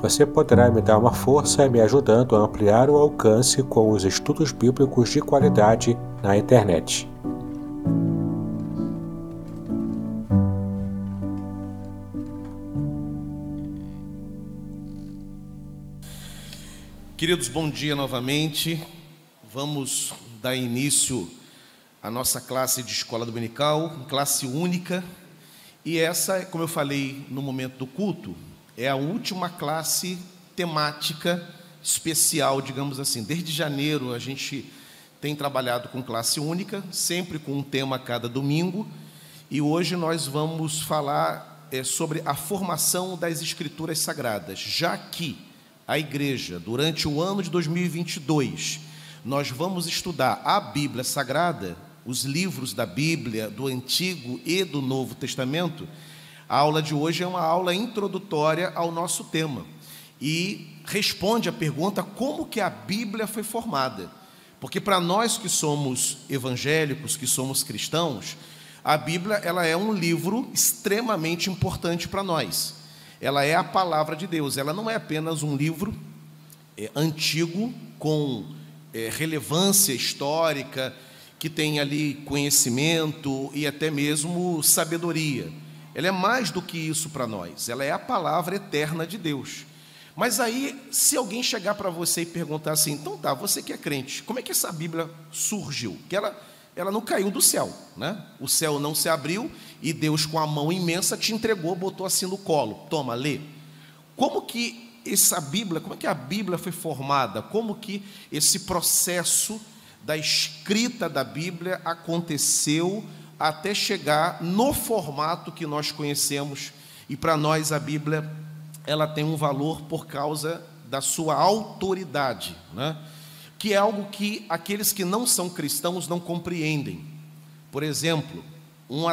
Você poderá me dar uma força me ajudando a ampliar o alcance com os estudos bíblicos de qualidade na internet. Queridos, bom dia novamente. Vamos dar início à nossa classe de escola dominical, classe única. E essa, como eu falei no momento do culto, é a última classe temática especial, digamos assim. Desde janeiro a gente tem trabalhado com classe única, sempre com um tema cada domingo, e hoje nós vamos falar é, sobre a formação das Escrituras Sagradas, já que a igreja, durante o ano de 2022, nós vamos estudar a Bíblia Sagrada, os livros da Bíblia, do Antigo e do Novo Testamento a aula de hoje é uma aula introdutória ao nosso tema e responde à pergunta como que a Bíblia foi formada. Porque para nós que somos evangélicos, que somos cristãos, a Bíblia ela é um livro extremamente importante para nós. Ela é a palavra de Deus. Ela não é apenas um livro é, antigo com é, relevância histórica que tem ali conhecimento e até mesmo sabedoria ela é mais do que isso para nós, ela é a palavra eterna de Deus. Mas aí, se alguém chegar para você e perguntar assim, então tá, você que é crente, como é que essa Bíblia surgiu? Que ela, ela não caiu do céu, né? O céu não se abriu e Deus, com a mão imensa, te entregou, botou assim no colo, toma, lê. Como que essa Bíblia, como é que a Bíblia foi formada? Como que esse processo da escrita da Bíblia aconteceu até chegar no formato que nós conhecemos. E para nós a Bíblia ela tem um valor por causa da sua autoridade, né? que é algo que aqueles que não são cristãos não compreendem. Por exemplo, um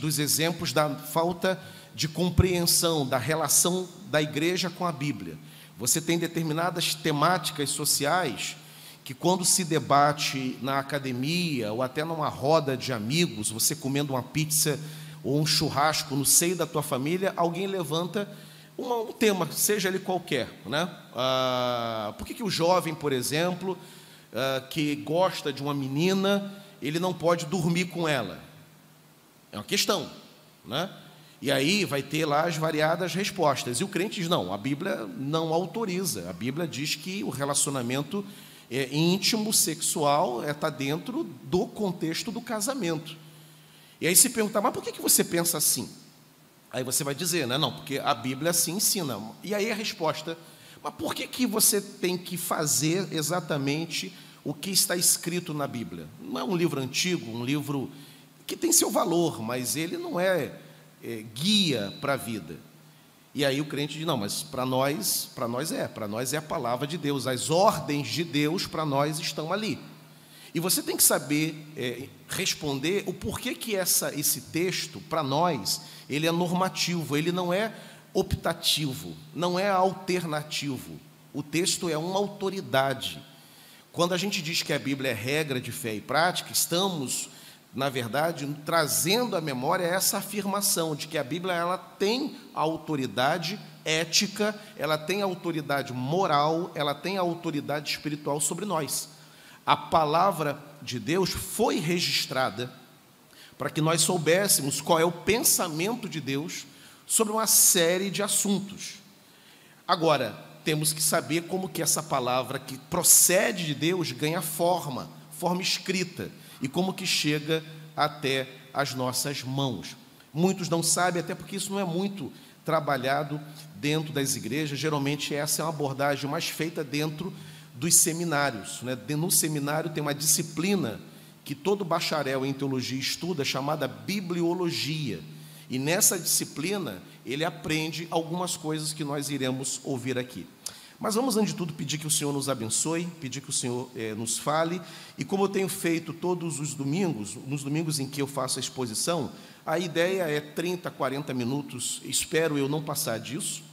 dos exemplos da falta de compreensão da relação da igreja com a Bíblia. Você tem determinadas temáticas sociais que quando se debate na academia ou até numa roda de amigos, você comendo uma pizza ou um churrasco no seio da tua família, alguém levanta uma, um tema, seja ele qualquer, né? Ah, por que, que o jovem, por exemplo, ah, que gosta de uma menina, ele não pode dormir com ela? É uma questão, né? E aí vai ter lá as variadas respostas. E o crente diz: não, a Bíblia não autoriza. A Bíblia diz que o relacionamento é, íntimo, sexual, está é, dentro do contexto do casamento. E aí se perguntar, mas por que, que você pensa assim? Aí você vai dizer, né? não, porque a Bíblia assim ensina. E aí a resposta, mas por que, que você tem que fazer exatamente o que está escrito na Bíblia? Não é um livro antigo, um livro que tem seu valor, mas ele não é, é guia para a vida. E aí o crente diz: não, mas para nós, para nós é, para nós é a palavra de Deus, as ordens de Deus para nós estão ali. E você tem que saber é, responder o porquê que essa, esse texto, para nós, ele é normativo, ele não é optativo, não é alternativo. O texto é uma autoridade. Quando a gente diz que a Bíblia é regra de fé e prática, estamos na verdade, trazendo à memória essa afirmação de que a Bíblia ela tem autoridade ética, ela tem autoridade moral, ela tem autoridade espiritual sobre nós. A palavra de Deus foi registrada para que nós soubéssemos qual é o pensamento de Deus sobre uma série de assuntos. Agora, temos que saber como que essa palavra que procede de Deus ganha forma, forma escrita e como que chega até as nossas mãos. Muitos não sabem, até porque isso não é muito trabalhado dentro das igrejas. Geralmente, essa é uma abordagem mais feita dentro dos seminários. Né? No seminário tem uma disciplina que todo bacharel em teologia estuda, chamada bibliologia. E nessa disciplina, ele aprende algumas coisas que nós iremos ouvir aqui. Mas vamos, antes de tudo, pedir que o Senhor nos abençoe, pedir que o Senhor eh, nos fale. E como eu tenho feito todos os domingos, nos domingos em que eu faço a exposição, a ideia é 30, 40 minutos, espero eu não passar disso,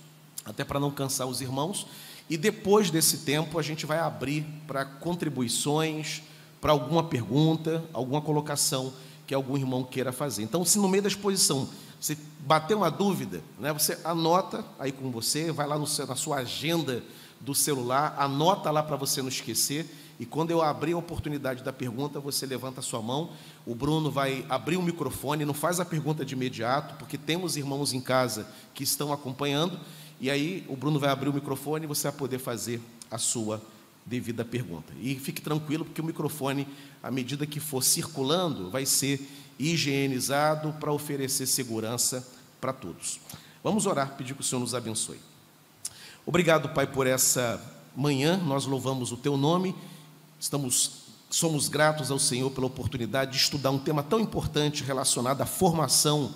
até para não cansar os irmãos. E depois desse tempo, a gente vai abrir para contribuições, para alguma pergunta, alguma colocação que algum irmão queira fazer. Então, se no meio da exposição você bater uma dúvida, né, você anota aí com você, vai lá no, na sua agenda do celular, anota lá para você não esquecer. E quando eu abrir a oportunidade da pergunta, você levanta a sua mão. O Bruno vai abrir o microfone, não faz a pergunta de imediato, porque temos irmãos em casa que estão acompanhando. E aí o Bruno vai abrir o microfone e você vai poder fazer a sua devida pergunta. E fique tranquilo, porque o microfone, à medida que for circulando, vai ser higienizado para oferecer segurança para todos. Vamos orar, pedir que o Senhor nos abençoe. Obrigado, Pai, por essa manhã. Nós louvamos o teu nome. Estamos somos gratos ao Senhor pela oportunidade de estudar um tema tão importante relacionado à formação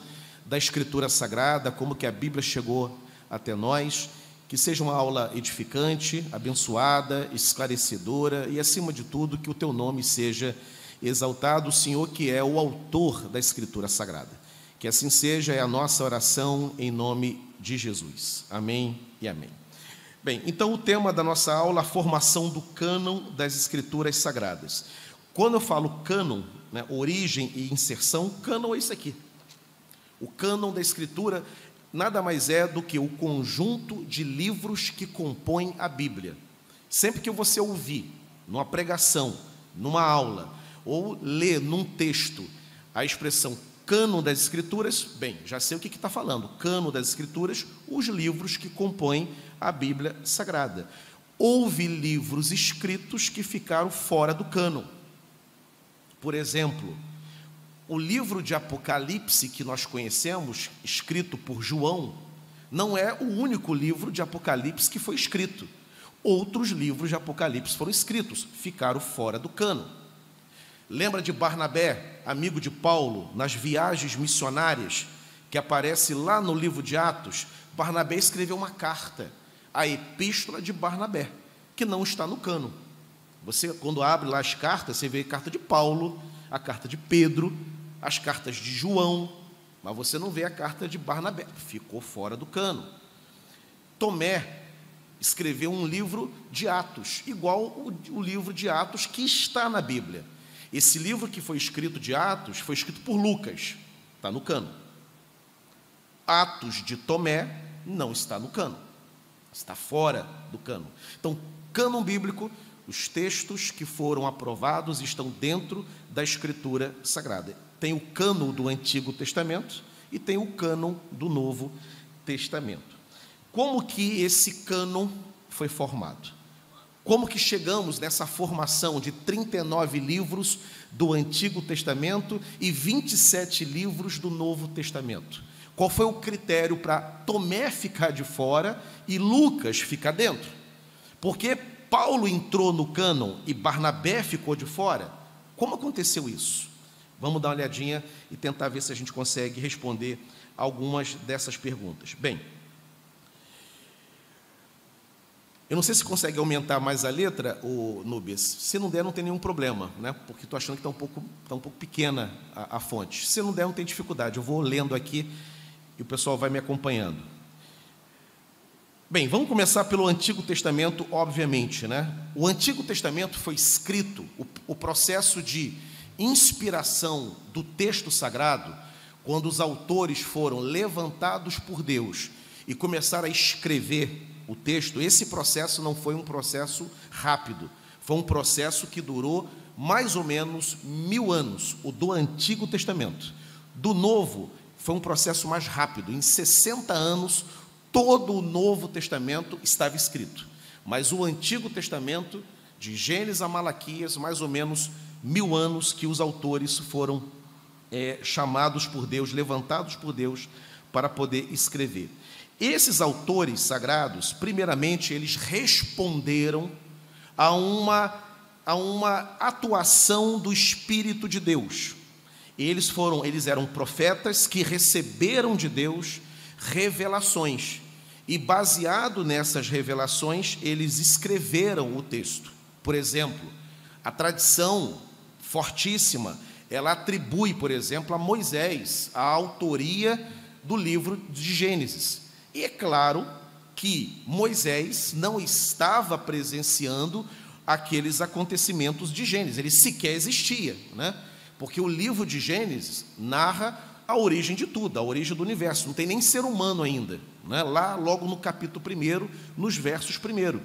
da escritura sagrada, como que a Bíblia chegou até nós. Que seja uma aula edificante, abençoada, esclarecedora e acima de tudo que o teu nome seja exaltado, o Senhor que é o autor da escritura sagrada. Que assim seja, é a nossa oração em nome de Jesus. Amém e amém. Bem, então o tema da nossa aula, a formação do cânon das escrituras sagradas. Quando eu falo cânon, né, origem e inserção, cânon é isso aqui. O cânon da escritura nada mais é do que o conjunto de livros que compõem a Bíblia. Sempre que você ouvir, numa pregação, numa aula, ou ler num texto a expressão cano das Escrituras, bem, já sei o que está falando. Cano das Escrituras, os livros que compõem a Bíblia Sagrada. Houve livros escritos que ficaram fora do cano. Por exemplo, o livro de Apocalipse que nós conhecemos, escrito por João, não é o único livro de Apocalipse que foi escrito. Outros livros de Apocalipse foram escritos, ficaram fora do cano. Lembra de Barnabé, amigo de Paulo, nas viagens missionárias, que aparece lá no livro de Atos? Barnabé escreveu uma carta, a Epístola de Barnabé, que não está no cano. Você, quando abre lá as cartas, você vê a carta de Paulo, a carta de Pedro, as cartas de João, mas você não vê a carta de Barnabé, ficou fora do cano. Tomé escreveu um livro de Atos, igual o, o livro de Atos que está na Bíblia. Esse livro que foi escrito de Atos foi escrito por Lucas, está no cano. Atos de Tomé não está no cano, está fora do cano. Então, cano bíblico os textos que foram aprovados estão dentro da Escritura Sagrada. Tem o cânon do Antigo Testamento e tem o cânon do Novo Testamento. Como que esse cânon foi formado? Como que chegamos nessa formação de 39 livros do Antigo Testamento e 27 livros do Novo Testamento? Qual foi o critério para Tomé ficar de fora e Lucas ficar dentro? Porque Paulo entrou no cânon e Barnabé ficou de fora? Como aconteceu isso? Vamos dar uma olhadinha e tentar ver se a gente consegue responder algumas dessas perguntas. Bem, eu não sei se consegue aumentar mais a letra, o Nubes. Se não der, não tem nenhum problema, né? Porque estou achando que está um pouco, tá um pouco pequena a, a fonte. Se não der, não tem dificuldade. Eu vou lendo aqui e o pessoal vai me acompanhando. Bem, vamos começar pelo Antigo Testamento, obviamente, né? O Antigo Testamento foi escrito, o, o processo de inspiração do texto sagrado, quando os autores foram levantados por Deus e começaram a escrever o texto, esse processo não foi um processo rápido, foi um processo que durou mais ou menos mil anos, o do Antigo Testamento. Do Novo, foi um processo mais rápido, em 60 anos todo o Novo Testamento estava escrito, mas o Antigo Testamento, de Gênesis a Malaquias, mais ou menos mil anos que os autores foram é, chamados por Deus, levantados por Deus para poder escrever. Esses autores sagrados, primeiramente, eles responderam a uma, a uma atuação do Espírito de Deus. Eles foram, eles eram profetas que receberam de Deus revelações. E baseado nessas revelações, eles escreveram o texto. Por exemplo, a tradição fortíssima, ela atribui, por exemplo, a Moisés a autoria do livro de Gênesis. E é claro que Moisés não estava presenciando aqueles acontecimentos de Gênesis, ele sequer existia, né? Porque o livro de Gênesis narra a origem de tudo, a origem do universo. Não tem nem ser humano ainda. Né? Lá, logo no capítulo 1, nos versos 1.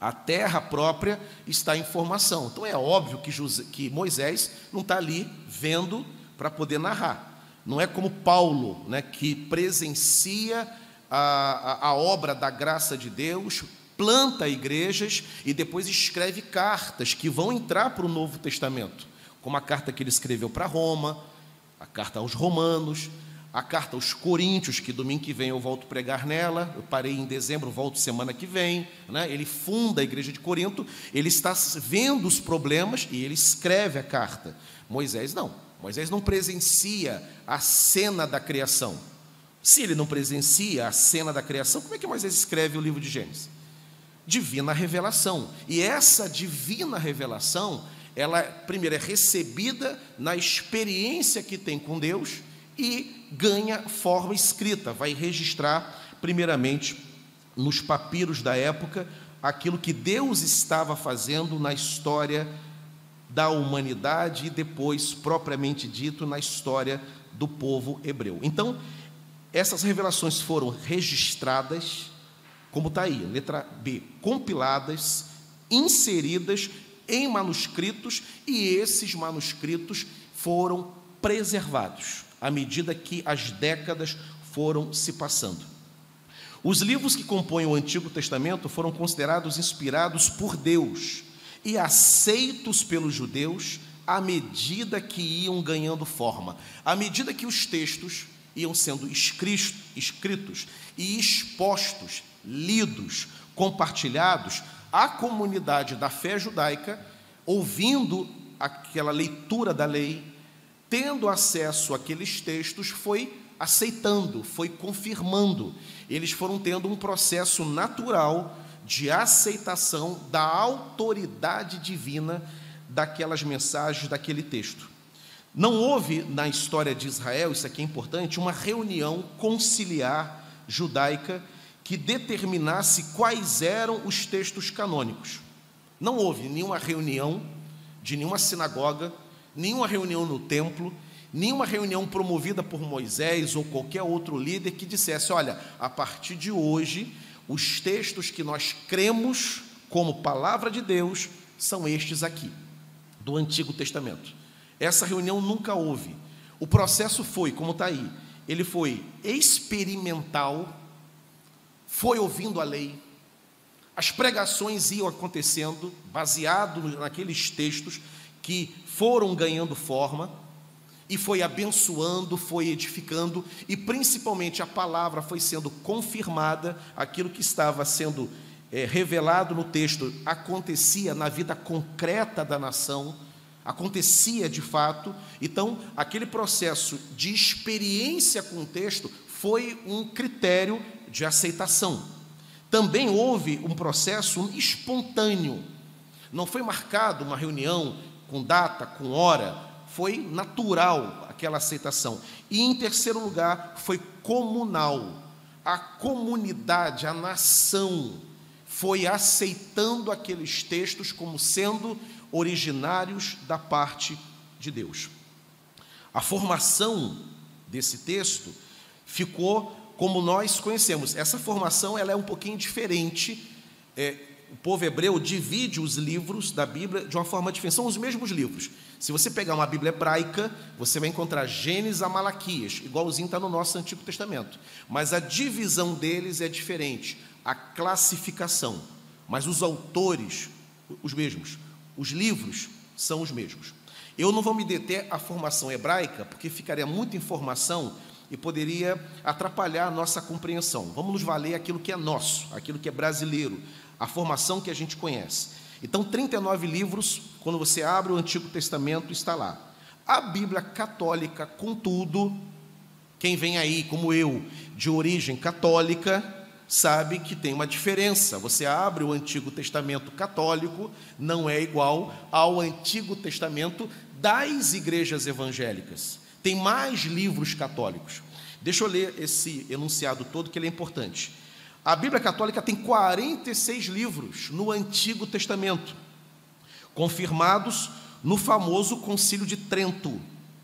A terra própria está em formação. Então é óbvio que, José, que Moisés não está ali vendo para poder narrar. Não é como Paulo, né, que presencia a, a, a obra da graça de Deus, planta igrejas e depois escreve cartas que vão entrar para o Novo Testamento, como a carta que ele escreveu para Roma, a carta aos Romanos, a carta aos Coríntios, que domingo que vem eu volto pregar nela, eu parei em dezembro, volto semana que vem. Né? Ele funda a igreja de Corinto, ele está vendo os problemas e ele escreve a carta. Moisés não, Moisés não presencia a cena da criação. Se ele não presencia a cena da criação, como é que Moisés escreve o livro de Gênesis? Divina revelação. E essa divina revelação ela primeiro é recebida na experiência que tem com Deus e ganha forma escrita, vai registrar primeiramente nos papiros da época aquilo que Deus estava fazendo na história da humanidade e depois propriamente dito na história do povo hebreu. Então, essas revelações foram registradas, como está aí, letra B, compiladas, inseridas em manuscritos e esses manuscritos foram preservados à medida que as décadas foram se passando. Os livros que compõem o Antigo Testamento foram considerados inspirados por Deus e aceitos pelos judeus à medida que iam ganhando forma, à medida que os textos iam sendo escritos e expostos, lidos, compartilhados, a comunidade da fé judaica, ouvindo aquela leitura da lei, tendo acesso àqueles textos, foi aceitando, foi confirmando. Eles foram tendo um processo natural de aceitação da autoridade divina daquelas mensagens, daquele texto. Não houve na história de Israel, isso aqui é importante, uma reunião conciliar judaica que determinasse quais eram os textos canônicos. Não houve nenhuma reunião de nenhuma sinagoga, nenhuma reunião no templo, nenhuma reunião promovida por Moisés ou qualquer outro líder que dissesse: olha, a partir de hoje, os textos que nós cremos como palavra de Deus são estes aqui, do Antigo Testamento. Essa reunião nunca houve. O processo foi, como está aí, ele foi experimental foi ouvindo a lei, as pregações iam acontecendo, baseado naqueles textos que foram ganhando forma, e foi abençoando, foi edificando, e principalmente a palavra foi sendo confirmada, aquilo que estava sendo é, revelado no texto acontecia na vida concreta da nação, acontecia de fato, então aquele processo de experiência com o texto foi um critério de aceitação. Também houve um processo espontâneo. Não foi marcado uma reunião com data, com hora, foi natural aquela aceitação. E em terceiro lugar, foi comunal. A comunidade, a nação foi aceitando aqueles textos como sendo originários da parte de Deus. A formação desse texto ficou como nós conhecemos. Essa formação ela é um pouquinho diferente. É, o povo hebreu divide os livros da Bíblia de uma forma diferente. São os mesmos livros. Se você pegar uma Bíblia hebraica, você vai encontrar Gênesis a Malaquias, igualzinho está no nosso Antigo Testamento. Mas a divisão deles é diferente, a classificação. Mas os autores, os mesmos. Os livros são os mesmos. Eu não vou me deter à formação hebraica, porque ficaria muita informação e poderia atrapalhar a nossa compreensão. Vamos nos valer aquilo que é nosso, aquilo que é brasileiro, a formação que a gente conhece. Então, 39 livros, quando você abre o Antigo Testamento, está lá. A Bíblia católica, contudo, quem vem aí, como eu, de origem católica, sabe que tem uma diferença. Você abre o Antigo Testamento católico, não é igual ao Antigo Testamento das igrejas evangélicas. Tem mais livros católicos. Deixa eu ler esse enunciado todo, que ele é importante. A Bíblia Católica tem 46 livros no Antigo Testamento, confirmados no famoso Concílio de Trento,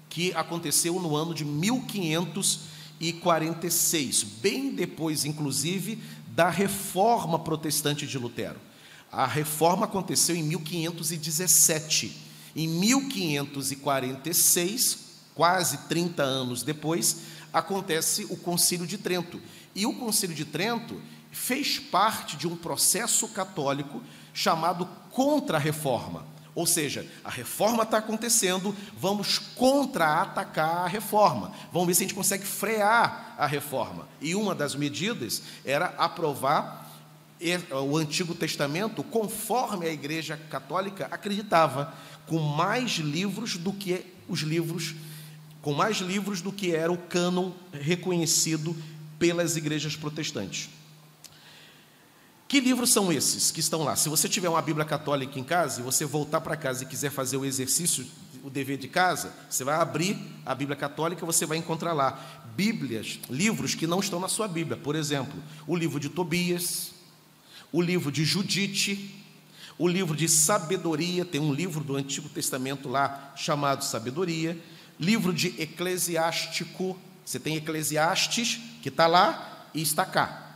que aconteceu no ano de 1546, bem depois, inclusive, da reforma protestante de Lutero. A reforma aconteceu em 1517. Em 1546, quase 30 anos depois, acontece o Concílio de Trento. E o Concílio de Trento fez parte de um processo católico chamado contra-reforma. Ou seja, a reforma está acontecendo, vamos contra-atacar a reforma. Vamos ver se a gente consegue frear a reforma. E uma das medidas era aprovar o Antigo Testamento conforme a Igreja Católica acreditava, com mais livros do que os livros com mais livros do que era o cânon reconhecido pelas igrejas protestantes. Que livros são esses que estão lá? Se você tiver uma Bíblia católica em casa e você voltar para casa e quiser fazer o exercício, o dever de casa, você vai abrir a Bíblia católica, você vai encontrar lá Bíblias, livros que não estão na sua Bíblia. Por exemplo, o livro de Tobias, o livro de Judite, o livro de Sabedoria, tem um livro do Antigo Testamento lá chamado Sabedoria livro de Eclesiástico, você tem Eclesiastes, que está lá e está cá.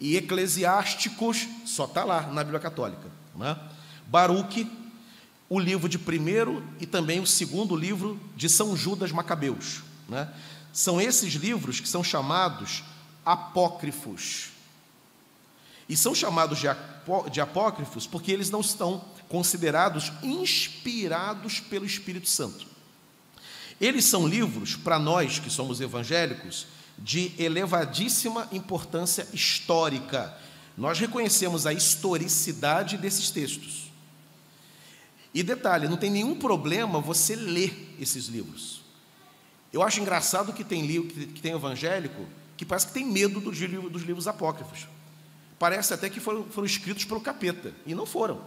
E Eclesiásticos só está lá na Bíblia Católica. Né? Baruque, o livro de primeiro e também o segundo livro de São Judas Macabeus. Né? São esses livros que são chamados apócrifos. E são chamados de, apó, de apócrifos porque eles não estão considerados inspirados pelo Espírito Santo. Eles são livros, para nós que somos evangélicos, de elevadíssima importância histórica. Nós reconhecemos a historicidade desses textos. E detalhe, não tem nenhum problema você ler esses livros. Eu acho engraçado que tem livro, que tem evangélico, que parece que tem medo dos livros, dos livros apócrifos. Parece até que foram, foram escritos pelo capeta, e não foram.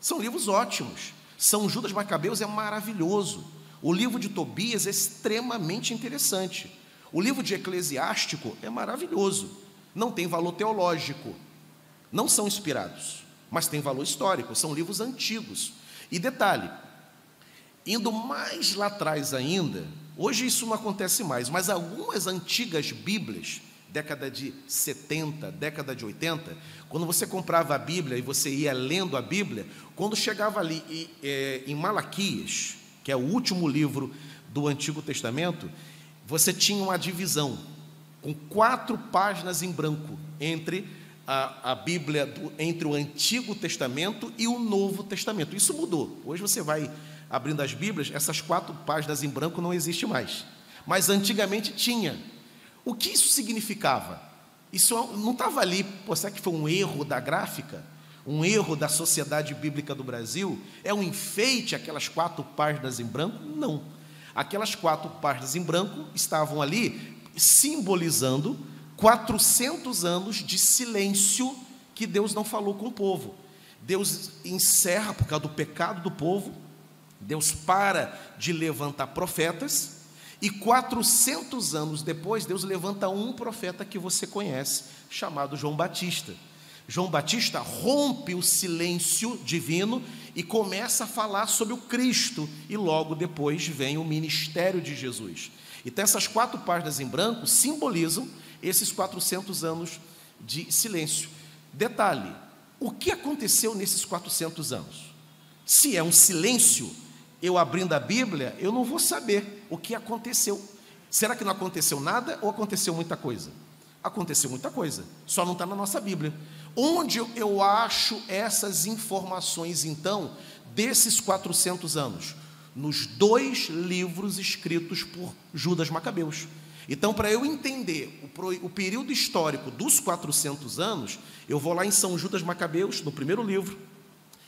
São livros ótimos. São Judas Macabeus é maravilhoso. O livro de Tobias é extremamente interessante. O livro de Eclesiástico é maravilhoso. Não tem valor teológico. Não são inspirados, mas tem valor histórico. São livros antigos. E detalhe: indo mais lá atrás ainda, hoje isso não acontece mais, mas algumas antigas Bíblias, década de 70, década de 80, quando você comprava a Bíblia e você ia lendo a Bíblia, quando chegava ali é, em Malaquias, que é o último livro do Antigo Testamento, você tinha uma divisão com quatro páginas em branco entre a, a Bíblia, do, entre o Antigo Testamento e o Novo Testamento. Isso mudou. Hoje você vai abrindo as Bíblias, essas quatro páginas em branco não existe mais. Mas antigamente tinha. O que isso significava? Isso não estava ali, pô, será que foi um erro da gráfica? Um erro da sociedade bíblica do Brasil? É um enfeite aquelas quatro páginas em branco? Não. Aquelas quatro páginas em branco estavam ali simbolizando 400 anos de silêncio que Deus não falou com o povo. Deus encerra por causa do pecado do povo, Deus para de levantar profetas, e 400 anos depois, Deus levanta um profeta que você conhece, chamado João Batista. João Batista rompe o silêncio divino e começa a falar sobre o Cristo, e logo depois vem o ministério de Jesus. Então, essas quatro páginas em branco simbolizam esses 400 anos de silêncio. Detalhe: o que aconteceu nesses 400 anos? Se é um silêncio, eu abrindo a Bíblia, eu não vou saber o que aconteceu. Será que não aconteceu nada ou aconteceu muita coisa? Aconteceu muita coisa, só não está na nossa Bíblia. Onde eu acho essas informações, então, desses 400 anos? nos dois livros escritos por Judas Macabeus. Então, para eu entender o, período histórico dos 400 anos, eu vou lá em São Judas Macabeus, no primeiro livro,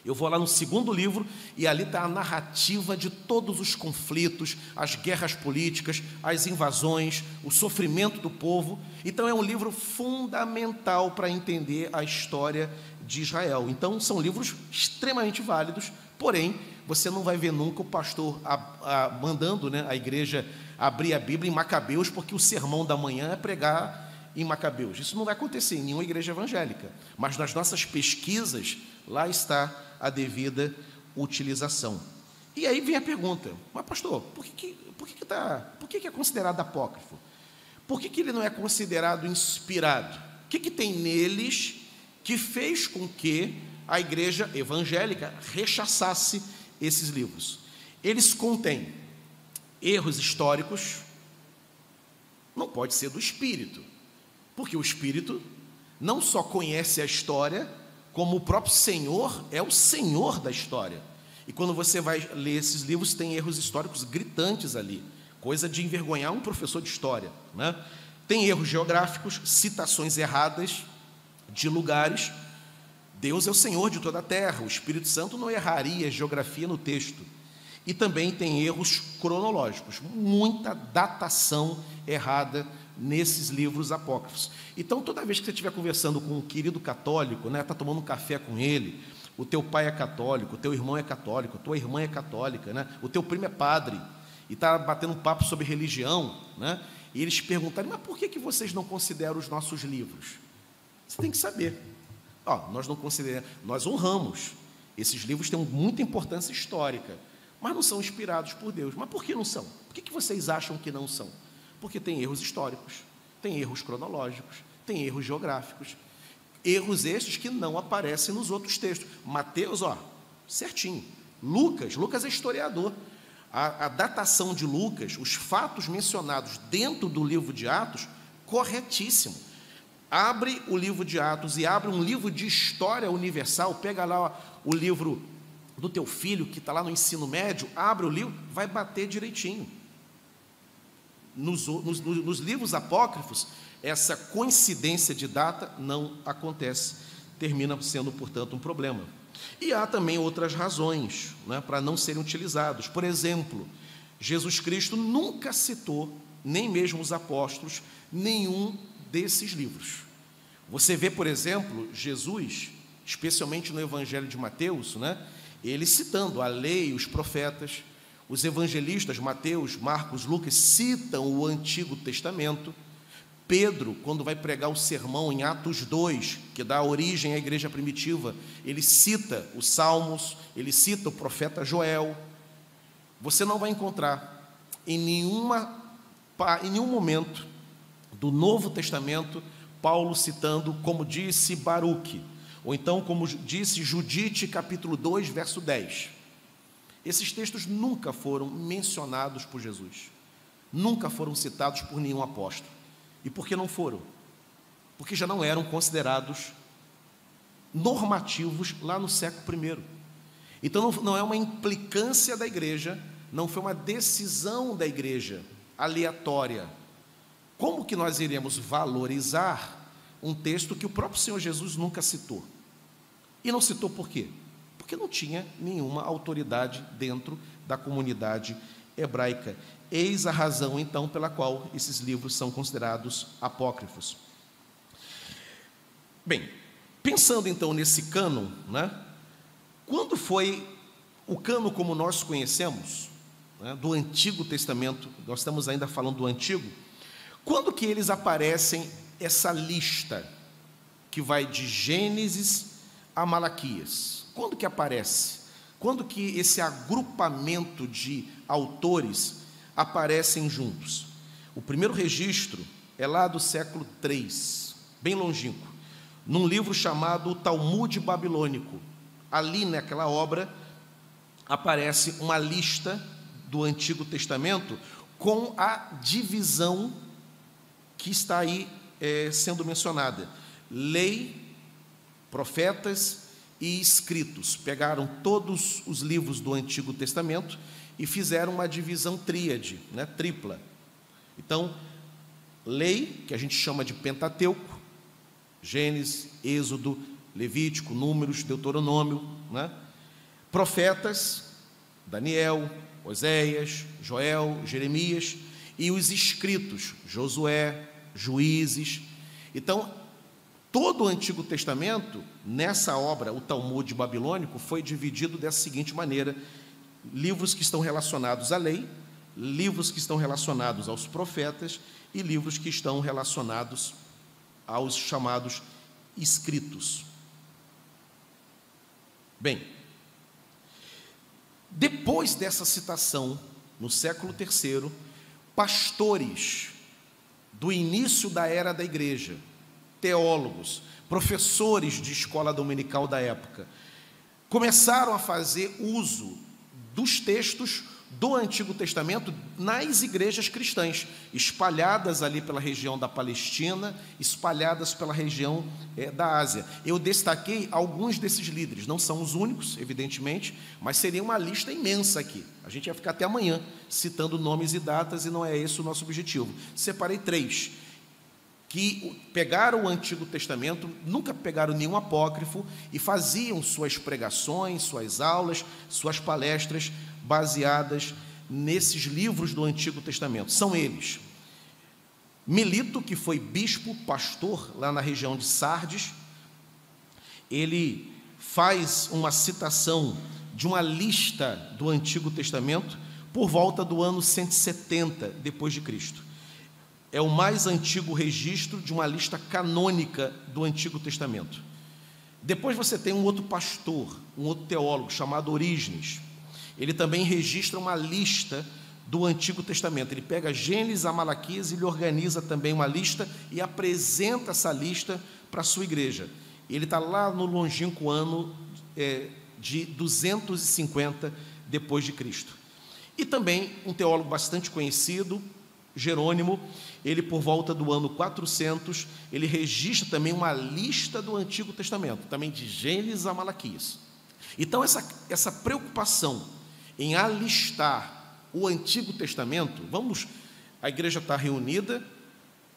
eu vou lá no segundo livro e ali está a narrativa de todos os conflitos, as guerras políticas, as invasões, o sofrimento do povo. Então é um livro fundamental para entender a história de Israel. Então são livros extremamente válidos, porém você não vai ver nunca o pastor a, a, mandando né, a igreja abrir a Bíblia em Macabeus, porque o sermão da manhã é pregar em Macabeus. Isso não vai acontecer em nenhuma igreja evangélica, mas nas nossas pesquisas, lá está a devida utilização. E aí vem a pergunta: mas pastor, por que, que, por que, que, tá, por que, que é considerado apócrifo? Por que, que ele não é considerado inspirado? O que, que tem neles que fez com que a igreja evangélica rechaçasse esses livros? Eles contêm erros históricos, não pode ser do espírito, porque o espírito não só conhece a história, como o próprio Senhor é o Senhor da história. E quando você vai ler esses livros, tem erros históricos gritantes ali, coisa de envergonhar um professor de história. Né? Tem erros geográficos, citações erradas de lugares. Deus é o Senhor de toda a terra, o Espírito Santo não erraria geografia no texto. E também tem erros cronológicos, muita datação errada nesses livros apócrifos. Então, toda vez que você estiver conversando com um querido católico, né, está tomando um café com ele, o teu pai é católico, o teu irmão é católico, a tua irmã é católica, né, o teu primo é padre, e está batendo um papo sobre religião, né, e eles perguntarem, mas por que, que vocês não consideram os nossos livros? Você tem que saber. Ó, nós não consideramos, nós honramos. Esses livros têm muita importância histórica, mas não são inspirados por Deus. Mas por que não são? Por que, que vocês acham que não são? Porque tem erros históricos, tem erros cronológicos, tem erros geográficos. Erros estes que não aparecem nos outros textos. Mateus, ó, certinho. Lucas, Lucas é historiador. A, a datação de Lucas, os fatos mencionados dentro do livro de Atos, corretíssimo. Abre o livro de Atos e abre um livro de história universal, pega lá o livro do teu filho que está lá no ensino médio, abre o livro, vai bater direitinho nos, nos, nos livros apócrifos, essa coincidência de data não acontece, termina sendo, portanto, um problema. E há também outras razões né, para não serem utilizados. Por exemplo, Jesus Cristo nunca citou, nem mesmo os apóstolos, nenhum desses livros. Você vê, por exemplo, Jesus, especialmente no Evangelho de Mateus, né, ele citando a lei, os profetas, os evangelistas Mateus, Marcos, Lucas citam o Antigo Testamento. Pedro, quando vai pregar o sermão em Atos 2, que dá origem à igreja primitiva, ele cita os Salmos, ele cita o profeta Joel. Você não vai encontrar em, nenhuma, em nenhum momento do Novo Testamento Paulo citando, como disse Baruque, ou então, como disse Judite, capítulo 2, verso 10. Esses textos nunca foram mencionados por Jesus, nunca foram citados por nenhum apóstolo. E por que não foram? Porque já não eram considerados normativos lá no século I. Então não é uma implicância da igreja, não foi uma decisão da igreja aleatória. Como que nós iremos valorizar um texto que o próprio Senhor Jesus nunca citou? E não citou por quê? Porque não tinha nenhuma autoridade dentro da comunidade hebraica. Eis a razão, então, pela qual esses livros são considerados apócrifos. Bem, pensando então nesse cano, né, quando foi o cano como nós conhecemos, né, do Antigo Testamento, nós estamos ainda falando do Antigo, quando que eles aparecem essa lista que vai de Gênesis a Malaquias? Quando que aparece? Quando que esse agrupamento de autores aparecem juntos? O primeiro registro é lá do século III, bem longínquo, num livro chamado Talmud Babilônico. Ali naquela obra aparece uma lista do Antigo Testamento com a divisão que está aí é, sendo mencionada: lei, profetas e escritos. Pegaram todos os livros do Antigo Testamento e fizeram uma divisão tríade, né, tripla. Então, lei, que a gente chama de Pentateuco, Gênesis, Êxodo, Levítico, Números, Deuteronômio, né? profetas, Daniel, Oséias, Joel, Jeremias, e os escritos, Josué, Juízes. Então, todo o Antigo Testamento, nessa obra, o Talmud babilônico, foi dividido dessa seguinte maneira: livros que estão relacionados à lei, livros que estão relacionados aos profetas e livros que estão relacionados aos chamados escritos. Bem, depois dessa citação, no século III, pastores do início da era da igreja, teólogos, professores de escola dominical da época, começaram a fazer uso dos textos do Antigo Testamento nas igrejas cristãs, espalhadas ali pela região da Palestina, espalhadas pela região é, da Ásia. Eu destaquei alguns desses líderes, não são os únicos, evidentemente, mas seria uma lista imensa aqui. A gente ia ficar até amanhã citando nomes e datas e não é esse o nosso objetivo. Separei três que pegaram o Antigo Testamento, nunca pegaram nenhum apócrifo e faziam suas pregações, suas aulas, suas palestras baseadas nesses livros do Antigo Testamento. São eles: Milito, que foi bispo, pastor lá na região de Sardes, ele faz uma citação de uma lista do Antigo Testamento por volta do ano 170 depois de Cristo. É o mais antigo registro de uma lista canônica do Antigo Testamento. Depois você tem um outro pastor, um outro teólogo chamado Orígenes ele também registra uma lista do Antigo Testamento. Ele pega Gênesis a Malaquias e ele organiza também uma lista e apresenta essa lista para a sua igreja. Ele está lá no longínquo ano é, de 250 depois de Cristo. E também um teólogo bastante conhecido, Jerônimo, ele por volta do ano 400, ele registra também uma lista do Antigo Testamento, também de Gênesis a Malaquias. Então essa, essa preocupação em alistar o Antigo Testamento, vamos, a igreja está reunida,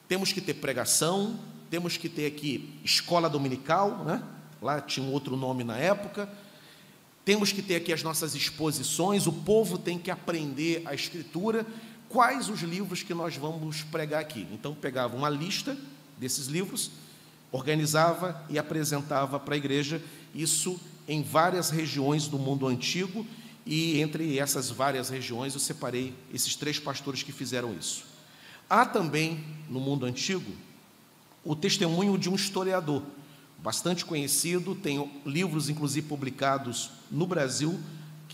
temos que ter pregação, temos que ter aqui escola dominical, né? lá tinha um outro nome na época, temos que ter aqui as nossas exposições, o povo tem que aprender a escritura, quais os livros que nós vamos pregar aqui. Então, pegava uma lista desses livros, organizava e apresentava para a igreja, isso em várias regiões do mundo antigo e entre essas várias regiões eu separei esses três pastores que fizeram isso. Há também, no mundo antigo, o testemunho de um historiador, bastante conhecido, tem livros, inclusive, publicados no Brasil,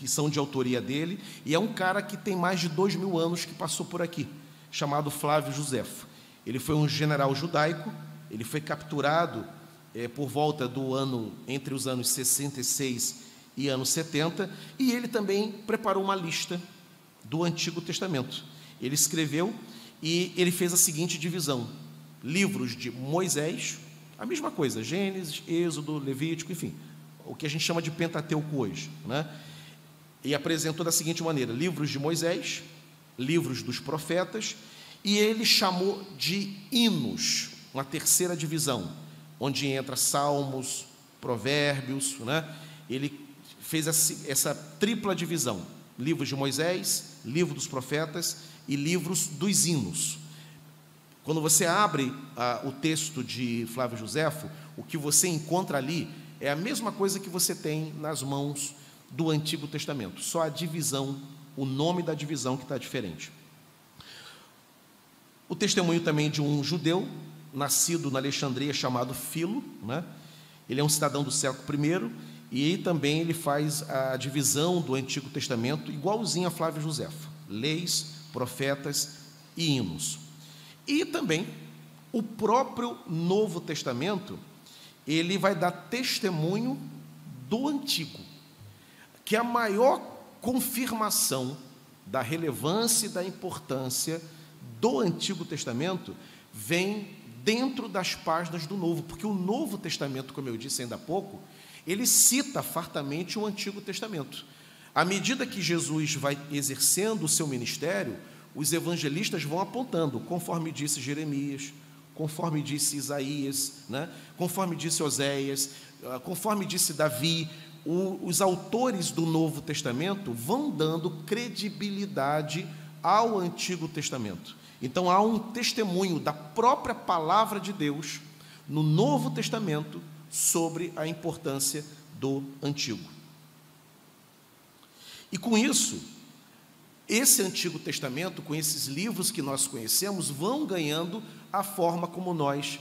que são de autoria dele, e é um cara que tem mais de dois mil anos que passou por aqui, chamado Flávio Josefo. Ele foi um general judaico, ele foi capturado é, por volta do ano, entre os anos 66 e anos 70, e ele também preparou uma lista do Antigo Testamento. Ele escreveu e ele fez a seguinte divisão: livros de Moisés, a mesma coisa, Gênesis, Êxodo, Levítico, enfim, o que a gente chama de Pentateuco hoje, né? E apresentou da seguinte maneira: livros de Moisés, livros dos profetas, e ele chamou de hinos, uma terceira divisão, onde entra Salmos, Provérbios, né? Ele fez essa tripla divisão: livro de Moisés, livro dos profetas e livros dos hinos. Quando você abre ah, o texto de Flávio Joséfo, o que você encontra ali é a mesma coisa que você tem nas mãos do Antigo Testamento, só a divisão, o nome da divisão que está diferente. O testemunho também de um judeu, nascido na Alexandria, chamado Filo, né? ele é um cidadão do século I, e também ele faz a divisão do Antigo Testamento igualzinho a Flávio Josefo, leis, profetas e hinos. E também o próprio Novo Testamento, ele vai dar testemunho do Antigo, que a maior confirmação da relevância e da importância do Antigo Testamento vem dentro das páginas do Novo, porque o Novo Testamento, como eu disse ainda há pouco, ele cita fartamente o Antigo Testamento. À medida que Jesus vai exercendo o seu ministério, os evangelistas vão apontando, conforme disse Jeremias, conforme disse Isaías, né? conforme disse Oséias, ah, conforme disse Davi, o, os autores do Novo Testamento vão dando credibilidade ao Antigo Testamento. Então há um testemunho da própria palavra de Deus no Novo Testamento sobre a importância do Antigo. E com isso, esse Antigo Testamento, com esses livros que nós conhecemos, vão ganhando a forma como nós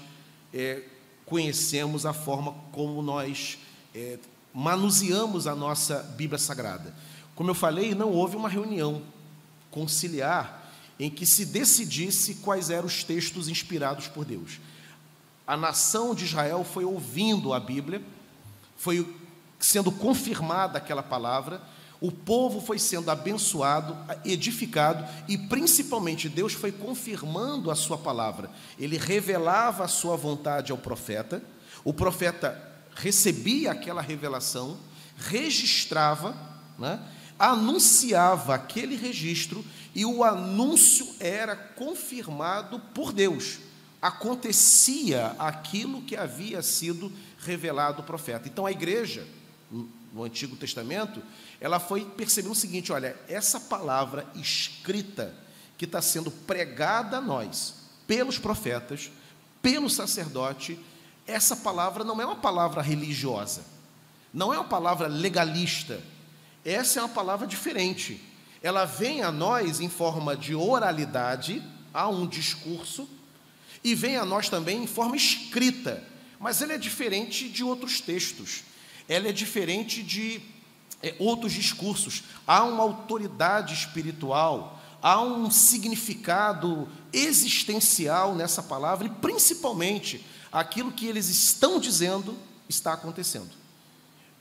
é, conhecemos, a forma como nós é, manuseamos a nossa Bíblia Sagrada. Como eu falei, não houve uma reunião conciliar em que se decidisse quais eram os textos inspirados por Deus. A nação de Israel foi ouvindo a Bíblia, foi sendo confirmada aquela palavra, o povo foi sendo abençoado, edificado e principalmente Deus foi confirmando a sua palavra. Ele revelava a sua vontade ao profeta, o profeta recebia aquela revelação, registrava, né, anunciava aquele registro e o anúncio era confirmado por Deus. Acontecia aquilo que havia sido revelado ao profeta. Então a igreja, no Antigo Testamento, ela foi percebendo o seguinte: olha, essa palavra escrita que está sendo pregada a nós pelos profetas, pelo sacerdote, essa palavra não é uma palavra religiosa, não é uma palavra legalista, essa é uma palavra diferente. Ela vem a nós em forma de oralidade, há um discurso, e vem a nós também em forma escrita, mas ela é diferente de outros textos, ela é diferente de é, outros discursos. Há uma autoridade espiritual, há um significado existencial nessa palavra, e principalmente aquilo que eles estão dizendo está acontecendo.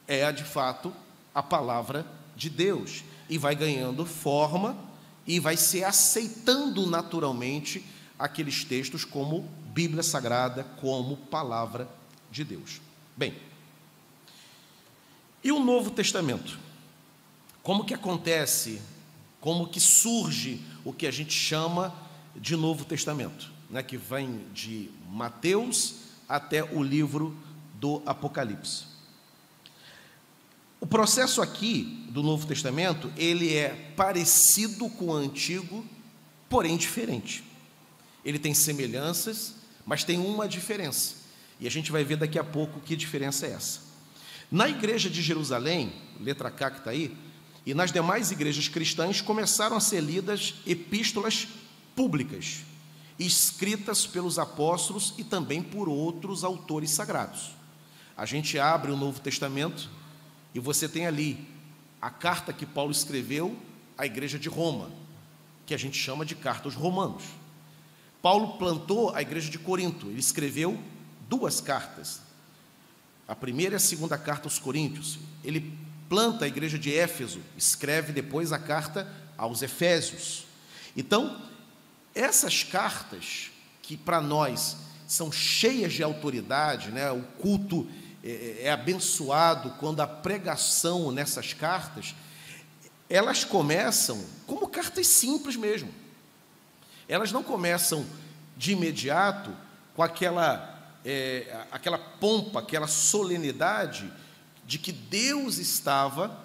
É de fato a palavra de Deus e vai ganhando forma e vai se aceitando naturalmente aqueles textos como Bíblia Sagrada, como palavra de Deus. Bem, e o Novo Testamento? Como que acontece, como que surge o que a gente chama de Novo Testamento, né, que vem de Mateus até o livro do Apocalipse. O processo aqui do Novo Testamento, ele é parecido com o antigo, porém diferente. Ele tem semelhanças, mas tem uma diferença. E a gente vai ver daqui a pouco que diferença é essa. Na igreja de Jerusalém, letra K que está aí, e nas demais igrejas cristãs começaram a ser lidas epístolas públicas, escritas pelos apóstolos e também por outros autores sagrados. A gente abre o Novo Testamento e você tem ali a carta que Paulo escreveu à igreja de Roma, que a gente chama de carta aos Romanos. Paulo plantou a igreja de Corinto, ele escreveu duas cartas. A primeira e a segunda carta aos Coríntios. Ele planta a igreja de Éfeso, escreve depois a carta aos Efésios. Então, essas cartas, que para nós são cheias de autoridade, né? o culto é, é abençoado quando a pregação nessas cartas, elas começam como cartas simples mesmo. Elas não começam de imediato com aquela, é, aquela pompa, aquela solenidade de que Deus estava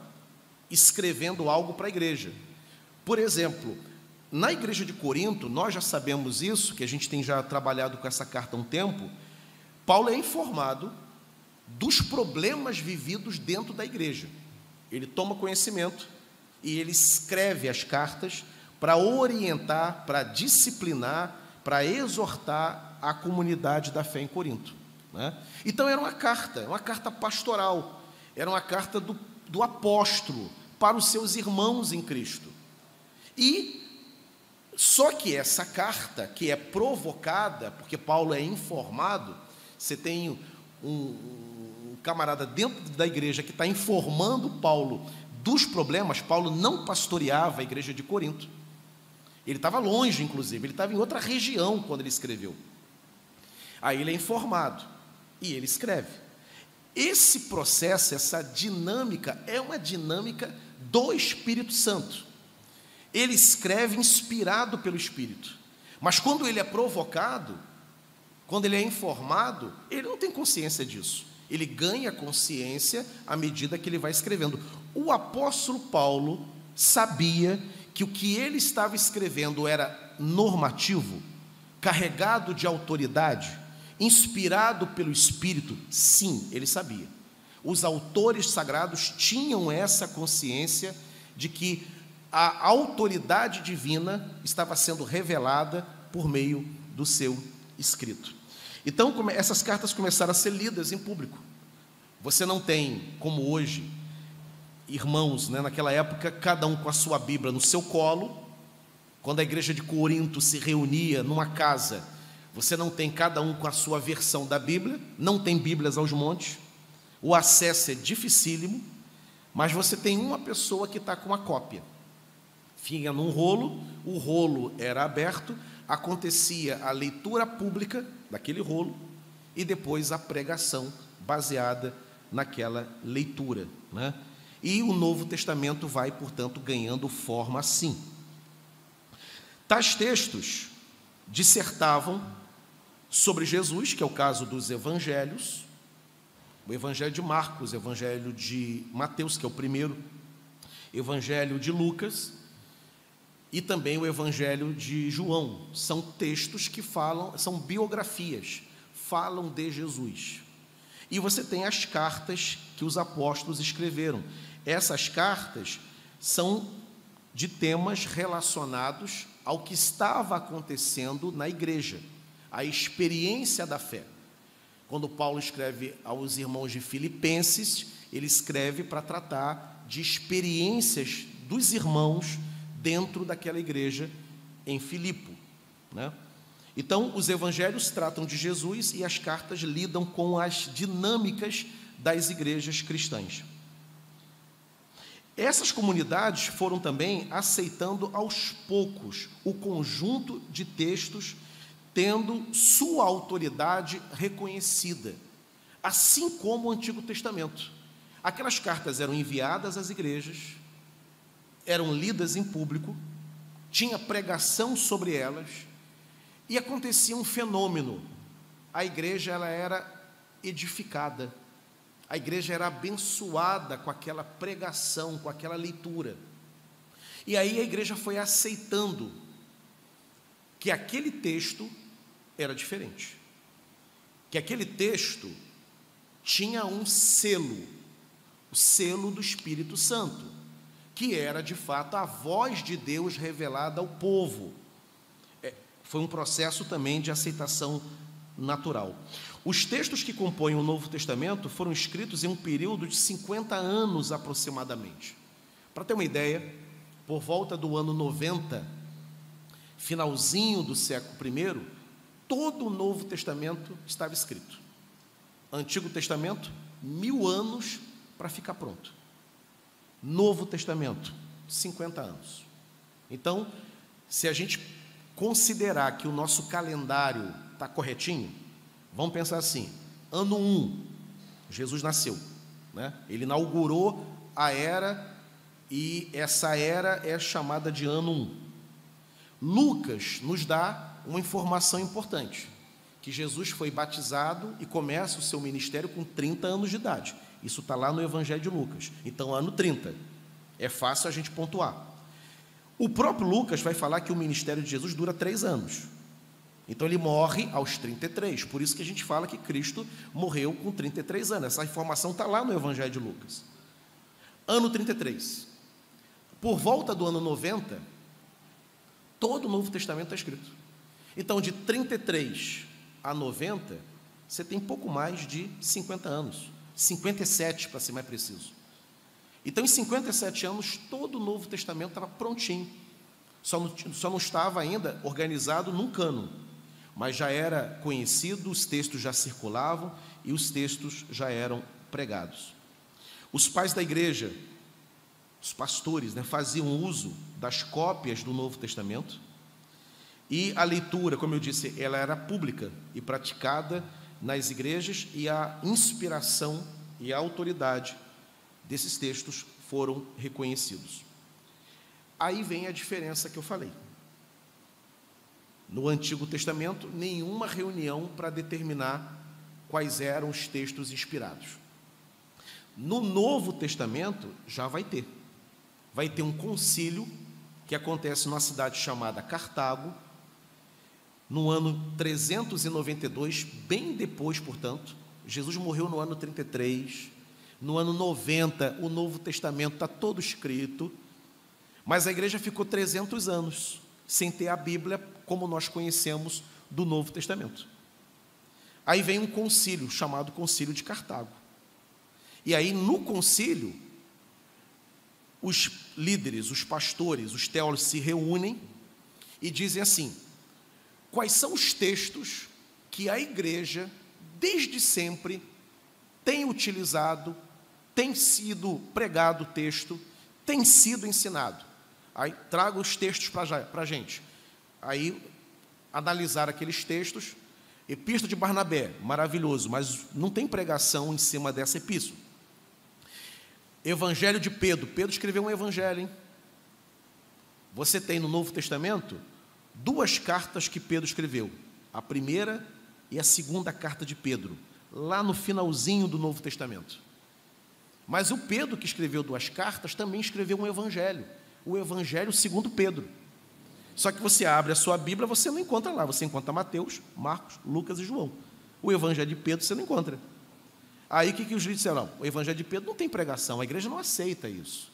escrevendo algo para a igreja. Por exemplo, na igreja de Corinto, nós já sabemos isso, que a gente tem já trabalhado com essa carta há um tempo. Paulo é informado dos problemas vividos dentro da igreja. Ele toma conhecimento e ele escreve as cartas para orientar, para disciplinar, para exortar a comunidade da fé em Corinto. Né? Então era uma carta, uma carta pastoral, era uma carta do, do apóstolo para os seus irmãos em Cristo. E só que essa carta, que é provocada, porque Paulo é informado, você tem um, camarada dentro da igreja que está informando Paulo dos problemas, Paulo não pastoreava a igreja de Corinto. Ele estava longe, inclusive, ele estava em outra região quando ele escreveu. Aí ele é informado e ele escreve. Esse processo, essa dinâmica, é uma dinâmica do Espírito Santo. Ele escreve inspirado pelo Espírito. Mas quando ele é provocado, quando ele é informado, ele não tem consciência disso. Ele ganha consciência à medida que ele vai escrevendo. O apóstolo Paulo sabia que o que ele estava escrevendo era normativo, carregado de autoridade, inspirado pelo Espírito. Sim, ele sabia. Os autores sagrados tinham essa consciência de que a autoridade divina estava sendo revelada por meio do seu escrito. Então, essas cartas começaram a ser lidas em público. Você não tem, como hoje, irmãos, né, naquela época, cada um com a sua Bíblia no seu colo. Quando a igreja de Corinto se reunia numa casa, você não tem cada um com a sua versão da Bíblia, não tem Bíblias aos montes, o acesso é dificílimo, mas você tem uma pessoa que está com a cópia. Vinha num rolo, o rolo era aberto, acontecia a leitura pública daquele rolo e depois a pregação baseada naquela leitura. Né? E o Novo Testamento vai, portanto, ganhando forma assim. Tais textos dissertavam sobre Jesus, que é o caso dos evangelhos, o evangelho de Marcos, o evangelho de Mateus, que é o primeiro, evangelho de Lucas e também o Evangelho de João. São textos que falam, são biografias, falam de Jesus. E você tem as cartas que os apóstolos escreveram. Essas cartas são de temas relacionados ao que estava acontecendo na igreja, a experiência da fé. Quando Paulo escreve aos irmãos de Filipenses, ele escreve para tratar de experiências dos irmãos dentro daquela igreja em Filipo. Né? Então, os evangelhos tratam de Jesus e as cartas lidam com as dinâmicas das igrejas cristãs. Essas comunidades foram também aceitando aos poucos o conjunto de textos, tendo sua autoridade reconhecida, assim como o Antigo Testamento. Aquelas cartas eram enviadas às igrejas, eram lidas em público, tinha pregação sobre elas e acontecia um fenômeno. A igreja ela era edificada. A igreja era abençoada com aquela pregação, com aquela leitura. E aí a igreja foi aceitando que aquele texto era diferente. Que aquele texto tinha um selo, o selo do Espírito Santo que era de fato a voz de Deus revelada ao povo. É, foi um processo também de aceitação natural. Os textos que compõem o Novo Testamento foram escritos em um período de 50 anos aproximadamente. Para ter uma ideia, por volta do ano 90, finalzinho do século I, todo o Novo Testamento estava escrito. Antigo Testamento, mil anos para ficar pronto. Novo Testamento, 50 anos. Então, se a gente considerar que o nosso calendário está corretinho, vamos pensar assim: ano 1, Jesus nasceu, né? ele inaugurou a era e essa era é chamada de ano 1. Lucas nos dá uma informação importante: que Jesus foi batizado e começa o seu ministério com 30 anos de idade. Isso está lá no Evangelho de Lucas. Então, ano 30. É fácil a gente pontuar. O próprio Lucas vai falar que o ministério de Jesus dura três anos. Então ele morre aos 33. Por isso que a gente fala que Cristo morreu com 33 anos. Essa informação está lá no Evangelho de Lucas. Ano 33. Por volta do ano 90, todo o Novo Testamento está escrito. Então, de 33 a 90, você tem pouco mais de 50 anos. 57 para ser mais preciso. Então, em 57 anos, todo o Novo Testamento estava prontinho. Só não, só não estava ainda organizado num cano, mas já era conhecido, os textos já circulavam e os textos já eram pregados. Os pais da igreja, os pastores, né, faziam uso das cópias do Novo Testamento e a leitura, como eu disse, ela era pública e praticada nas igrejas e a inspiração e a autoridade desses textos foram reconhecidos. Aí vem a diferença que eu falei. No Antigo Testamento, nenhuma reunião para determinar quais eram os textos inspirados. No Novo Testamento, já vai ter. Vai ter um concílio que acontece numa cidade chamada Cartago, no ano 392, bem depois, portanto. Jesus morreu no ano 33. No ano 90, o Novo Testamento está todo escrito. Mas a igreja ficou 300 anos sem ter a Bíblia como nós conhecemos do Novo Testamento. Aí vem um concílio chamado Concílio de Cartago. E aí no concílio, os líderes, os pastores, os teólogos se reúnem e dizem assim: quais são os textos que a igreja, desde sempre, tem utilizado, tem sido pregado o texto, tem sido ensinado. Aí traga os textos para a gente. Aí analisar aqueles textos. Epístola de Barnabé, maravilhoso, mas não tem pregação em cima dessa epístola. Evangelho de Pedro. Pedro escreveu um evangelho, hein? Você tem no Novo Testamento duas cartas que Pedro escreveu. A primeira e a segunda carta de Pedro, lá no finalzinho do Novo Testamento. Mas o Pedro que escreveu duas cartas também escreveu um evangelho o Evangelho segundo Pedro. Só que você abre a sua Bíblia, você não encontra lá. Você encontra Mateus, Marcos, Lucas e João. O Evangelho de Pedro você não encontra. Aí o que, que os líderes disseram? O Evangelho de Pedro não tem pregação, a igreja não aceita isso.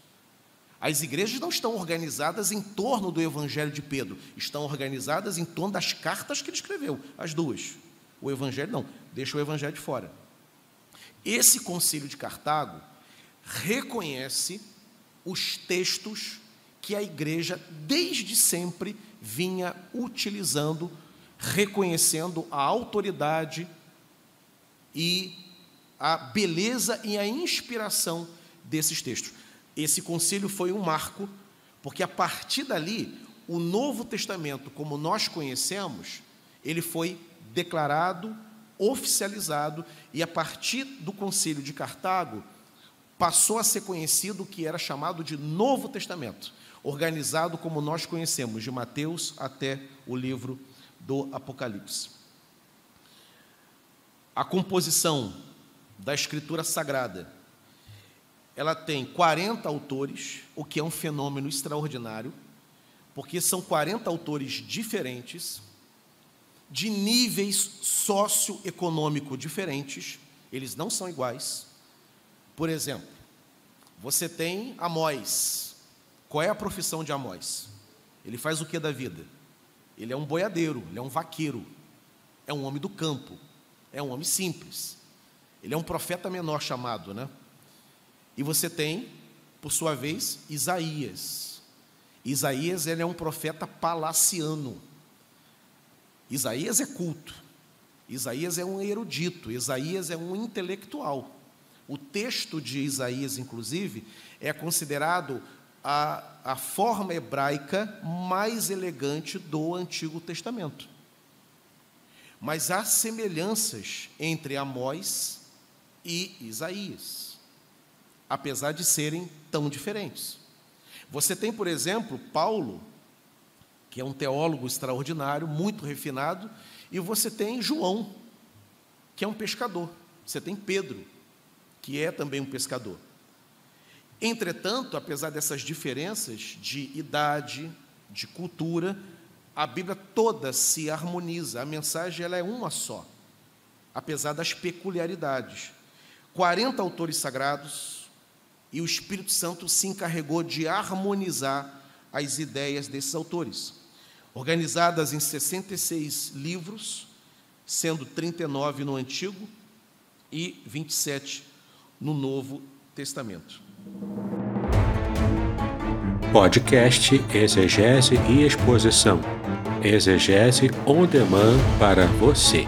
As igrejas não estão organizadas em torno do Evangelho de Pedro, estão organizadas em torno das cartas que ele escreveu, as duas. O Evangelho não, deixa o Evangelho de fora. Esse concílio de Cartago reconhece os textos que a igreja, desde sempre, vinha utilizando, reconhecendo a autoridade e a beleza e a inspiração desses textos. Esse concílio foi um marco, porque a partir dali, o Novo Testamento, como nós conhecemos, ele foi declarado, oficializado, e a partir do concílio de Cartago, passou a ser conhecido o que era chamado de Novo Testamento organizado como nós conhecemos, de Mateus até o livro do Apocalipse. A composição da Escritura Sagrada, ela tem 40 autores, o que é um fenômeno extraordinário, porque são 40 autores diferentes, de níveis socioeconômico diferentes, eles não são iguais. Por exemplo, você tem Amós, qual é a profissão de Amós? Ele faz o que da vida? Ele é um boiadeiro, ele é um vaqueiro, é um homem do campo, é um homem simples. Ele é um profeta menor chamado, né? E você tem, por sua vez, Isaías. Isaías ele é um profeta palaciano. Isaías é culto. Isaías é um erudito, Isaías é um intelectual. O texto de Isaías, inclusive, é considerado a, a forma hebraica mais elegante do Antigo Testamento. Mas há semelhanças entre Amós e Isaías, apesar de serem tão diferentes. Você tem, por exemplo, Paulo, que é um teólogo extraordinário, muito refinado, e você tem João, que é um pescador. Você tem Pedro, que é também um pescador. Entretanto, apesar dessas diferenças de idade, de cultura, a Bíblia toda se harmoniza, a mensagem ela é uma só, apesar das peculiaridades. 40 autores sagrados e o Espírito Santo se encarregou de harmonizar as ideias desses autores, organizadas em 66 livros, sendo 39 no Antigo e 27 no Novo Testamento. Podcast Exegese e Exposição. Exegese on demand para você.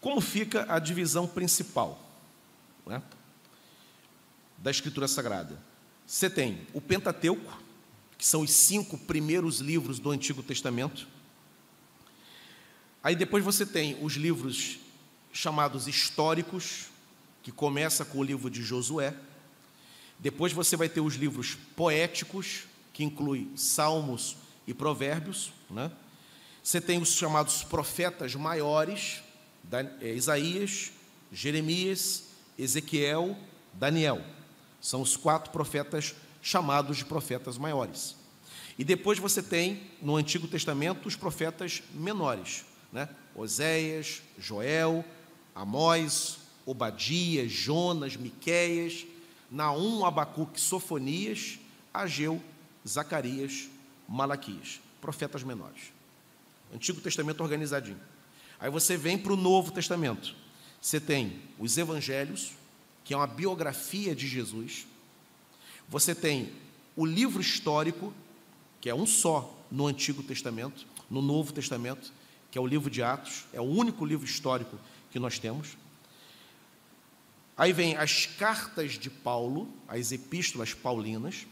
Como fica a divisão principal né, da Escritura Sagrada? Você tem o Pentateuco, que são os cinco primeiros livros do Antigo Testamento Aí depois você tem os livros chamados históricos, que começa com o livro de Josué. Depois você vai ter os livros poéticos, que inclui Salmos e Provérbios. Né? Você tem os chamados profetas maiores, Isaías, Jeremias, Ezequiel, Daniel. São os quatro profetas chamados de profetas maiores. E depois você tem, no Antigo Testamento, os profetas menores né? Oséias, Joel, Amós, Obadias, Jonas, Miqueias, Naum, Abacuque, Sofonias, Ageu, Zacarias, Malaquias, profetas menores. Antigo Testamento organizadinho. Aí você vem para o Novo Testamento. Você tem os Evangelhos, que é uma biografia de Jesus. Você tem o livro histórico, que é um só no Antigo Testamento, no Novo Testamento que é o livro de Atos, é o único livro histórico que nós temos. Aí vem as cartas de Paulo, as epístolas paulinas,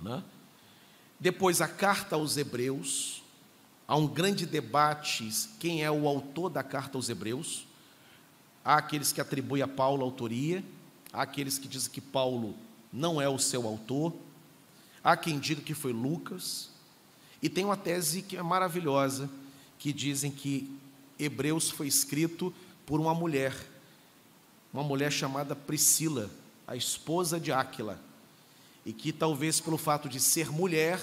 né? depois a carta aos Hebreus. Há um grande debate quem é o autor da carta aos Hebreus. Há aqueles que atribuem a Paulo a autoria, há aqueles que dizem que Paulo não é o seu autor, há quem diga que foi Lucas, e tem uma tese que é maravilhosa, que dizem que Hebreus foi escrito por uma mulher, uma mulher chamada Priscila, a esposa de Áquila, e que talvez pelo fato de ser mulher,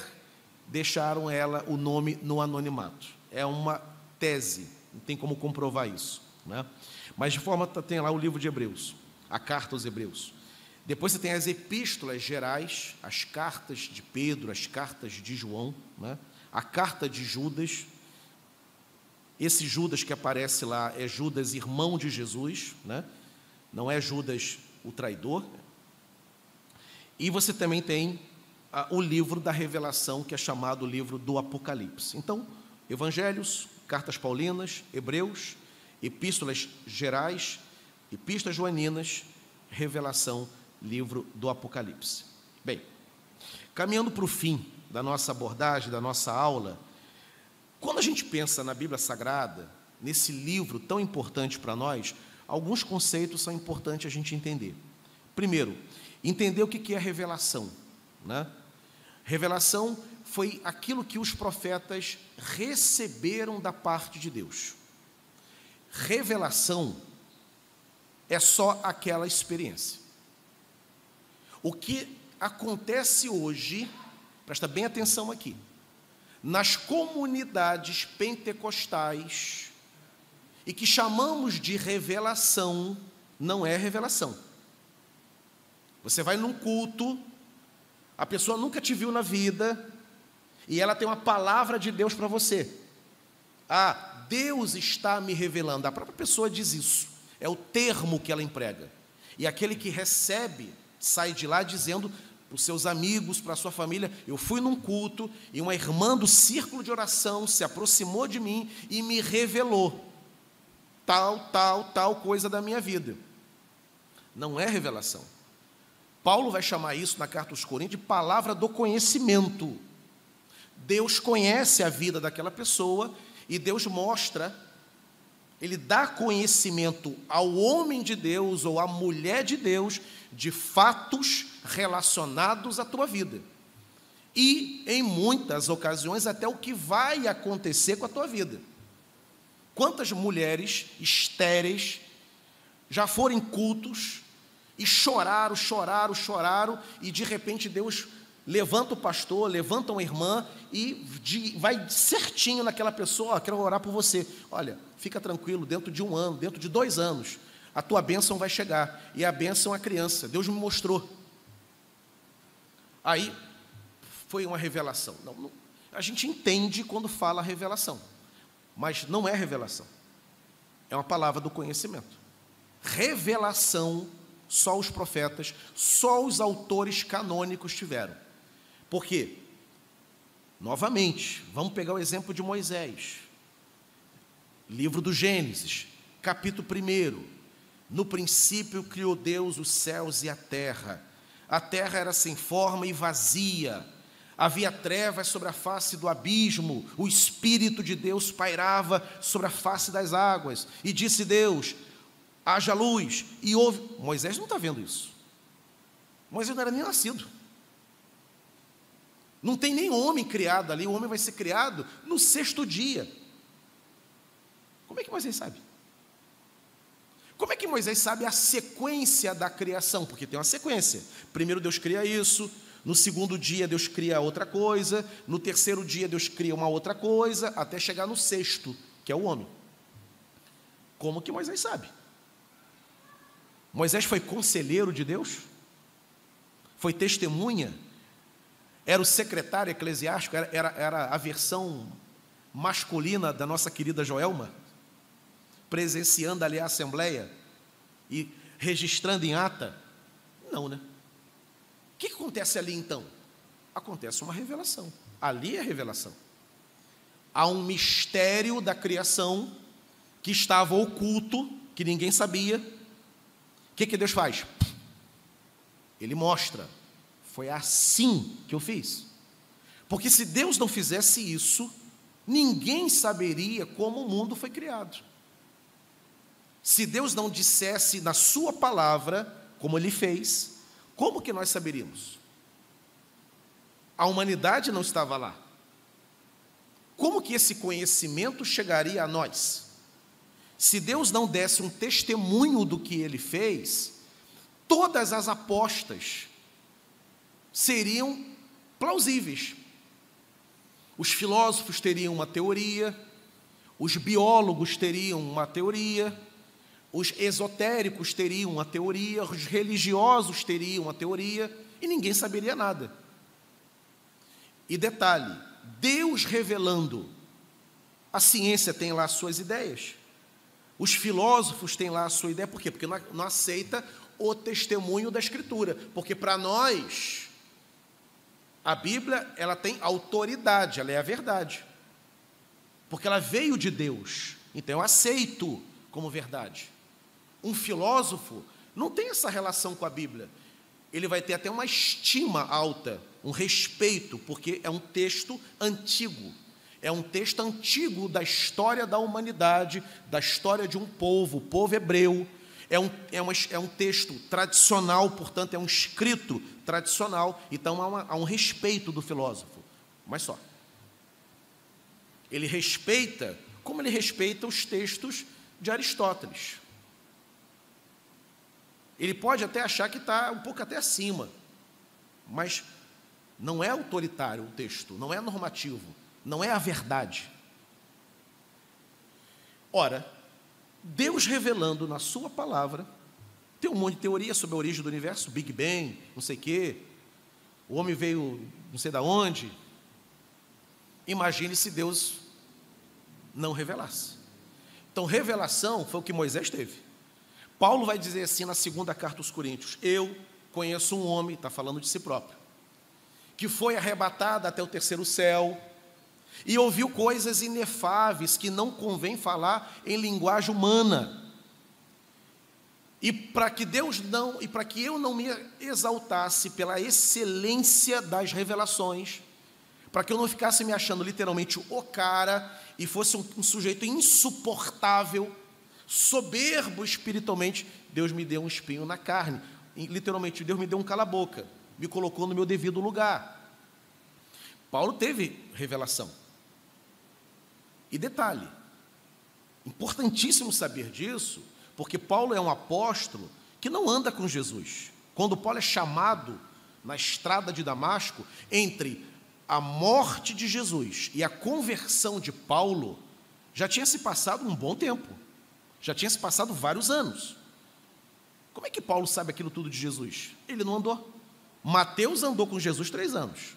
deixaram ela o nome no anonimato. É uma tese, não tem como comprovar isso. Né? Mas de forma tem lá o livro de Hebreus, a carta aos Hebreus. Depois você tem as epístolas gerais, as cartas de Pedro, as cartas de João, né? a carta de Judas, esse Judas que aparece lá é Judas, irmão de Jesus, né? não é Judas o traidor. E você também tem o livro da revelação, que é chamado o livro do Apocalipse. Então, evangelhos, cartas paulinas, hebreus, epístolas gerais, epístolas joaninas, revelação, livro do Apocalipse. Bem, caminhando para o fim da nossa abordagem, da nossa aula, quando a gente pensa na Bíblia Sagrada, nesse livro tão importante para nós, alguns conceitos são importantes a gente entender. Primeiro, entender o que é revelação. Né? Revelação foi aquilo que os profetas receberam da parte de Deus. Revelação é só aquela experiência. O que acontece hoje, presta bem atenção aqui, nas comunidades pentecostais e que chamamos de revelação, não é revelação. Você vai num culto, a pessoa nunca te viu na vida e ela tem uma palavra de Deus para você. Ah, Deus está me revelando. A própria pessoa diz isso. É o termo que ela emprega. E aquele que recebe sai de lá dizendo: para os seus amigos, para a sua família. Eu fui num culto e uma irmã do círculo de oração se aproximou de mim e me revelou tal, tal, tal coisa da minha vida. Não é revelação. Paulo vai chamar isso na carta aos Coríntios de palavra do conhecimento. Deus conhece a vida daquela pessoa e Deus mostra, Ele dá conhecimento ao homem de Deus ou à mulher de Deus de fatos relacionados à tua vida. E, em muitas ocasiões, até o que vai acontecer com a tua vida. Quantas mulheres estéreis já foram cultos e choraram, choraram, choraram, e de repente Deus levanta o pastor, levanta uma irmã e vai certinho naquela pessoa, ó, quero orar por você. Olha, fica tranquilo, dentro de um ano, dentro de dois anos, a tua bênção vai chegar. E a bênção é a criança. Deus me mostrou. Aí foi uma revelação. Não, não, a gente entende quando fala revelação, mas não é revelação. é uma palavra do conhecimento. Revelação, só os profetas, só os autores canônicos tiveram. Por quê? Novamente, vamos pegar o exemplo de Moisés. Livro do Gênesis, capítulo 1. No princípio criou Deus os céus e a terra. A terra era sem forma e vazia. Havia trevas sobre a face do abismo. O Espírito de Deus pairava sobre a face das águas. E disse Deus: haja luz. E houve. Moisés não está vendo isso. Moisés não era nem nascido. Não tem nem homem criado ali. O homem vai ser criado no sexto dia. Como é que Moisés sabe? Como é que Moisés sabe a sequência da criação? Porque tem uma sequência. Primeiro Deus cria isso, no segundo dia Deus cria outra coisa, no terceiro dia Deus cria uma outra coisa, até chegar no sexto, que é o homem. Como que Moisés sabe? Moisés foi conselheiro de Deus? Foi testemunha? Era o secretário eclesiástico? Era, era, era a versão masculina da nossa querida Joelma? presenciando ali a assembleia e registrando em ata? Não, né? O que acontece ali então? Acontece uma revelação. Ali é revelação. Há um mistério da criação que estava oculto, que ninguém sabia. Que, que Deus faz? Ele mostra. Foi assim que eu fiz. Porque se Deus não fizesse isso, ninguém saberia como o mundo foi criado. Se Deus não dissesse na Sua palavra, como Ele fez, como que nós saberíamos? A humanidade não estava lá. Como que esse conhecimento chegaria a nós? Se Deus não desse um testemunho do que Ele fez, todas as apostas seriam plausíveis. Os filósofos teriam uma teoria, os biólogos teriam uma teoria, os esotéricos teriam uma teoria, os religiosos teriam uma teoria, e ninguém saberia nada. E detalhe: Deus revelando, a ciência tem lá suas ideias, os filósofos têm lá a sua ideia, por quê? Porque não, não aceita o testemunho da Escritura, porque para nós, a Bíblia ela tem autoridade, ela é a verdade, porque ela veio de Deus, então eu aceito como verdade. Um filósofo não tem essa relação com a Bíblia. Ele vai ter até uma estima alta, um respeito, porque é um texto antigo. É um texto antigo da história da humanidade, da história de um povo, o povo hebreu. É um, é, uma, é um texto tradicional, portanto, é um escrito tradicional, então há, uma, há um respeito do filósofo. Mas só. Ele respeita, como ele respeita os textos de Aristóteles. Ele pode até achar que está um pouco até acima, mas não é autoritário o texto, não é normativo, não é a verdade. Ora, Deus revelando na Sua palavra, tem um monte de teoria sobre a origem do universo, Big Bang, não sei o quê, o homem veio não sei da onde. Imagine se Deus não revelasse. Então, revelação foi o que Moisés teve. Paulo vai dizer assim na segunda carta aos Coríntios: Eu conheço um homem, está falando de si próprio, que foi arrebatado até o terceiro céu e ouviu coisas inefáveis que não convém falar em linguagem humana. E para que Deus não, e para que eu não me exaltasse pela excelência das revelações, para que eu não ficasse me achando literalmente o cara e fosse um, um sujeito insuportável, soberbo espiritualmente, Deus me deu um espinho na carne. Literalmente, Deus me deu um cala-boca, me colocou no meu devido lugar. Paulo teve revelação. E detalhe, importantíssimo saber disso, porque Paulo é um apóstolo que não anda com Jesus. Quando Paulo é chamado na estrada de Damasco, entre a morte de Jesus e a conversão de Paulo, já tinha se passado um bom tempo. Já tinha se passado vários anos. Como é que Paulo sabe aquilo tudo de Jesus? Ele não andou. Mateus andou com Jesus três anos.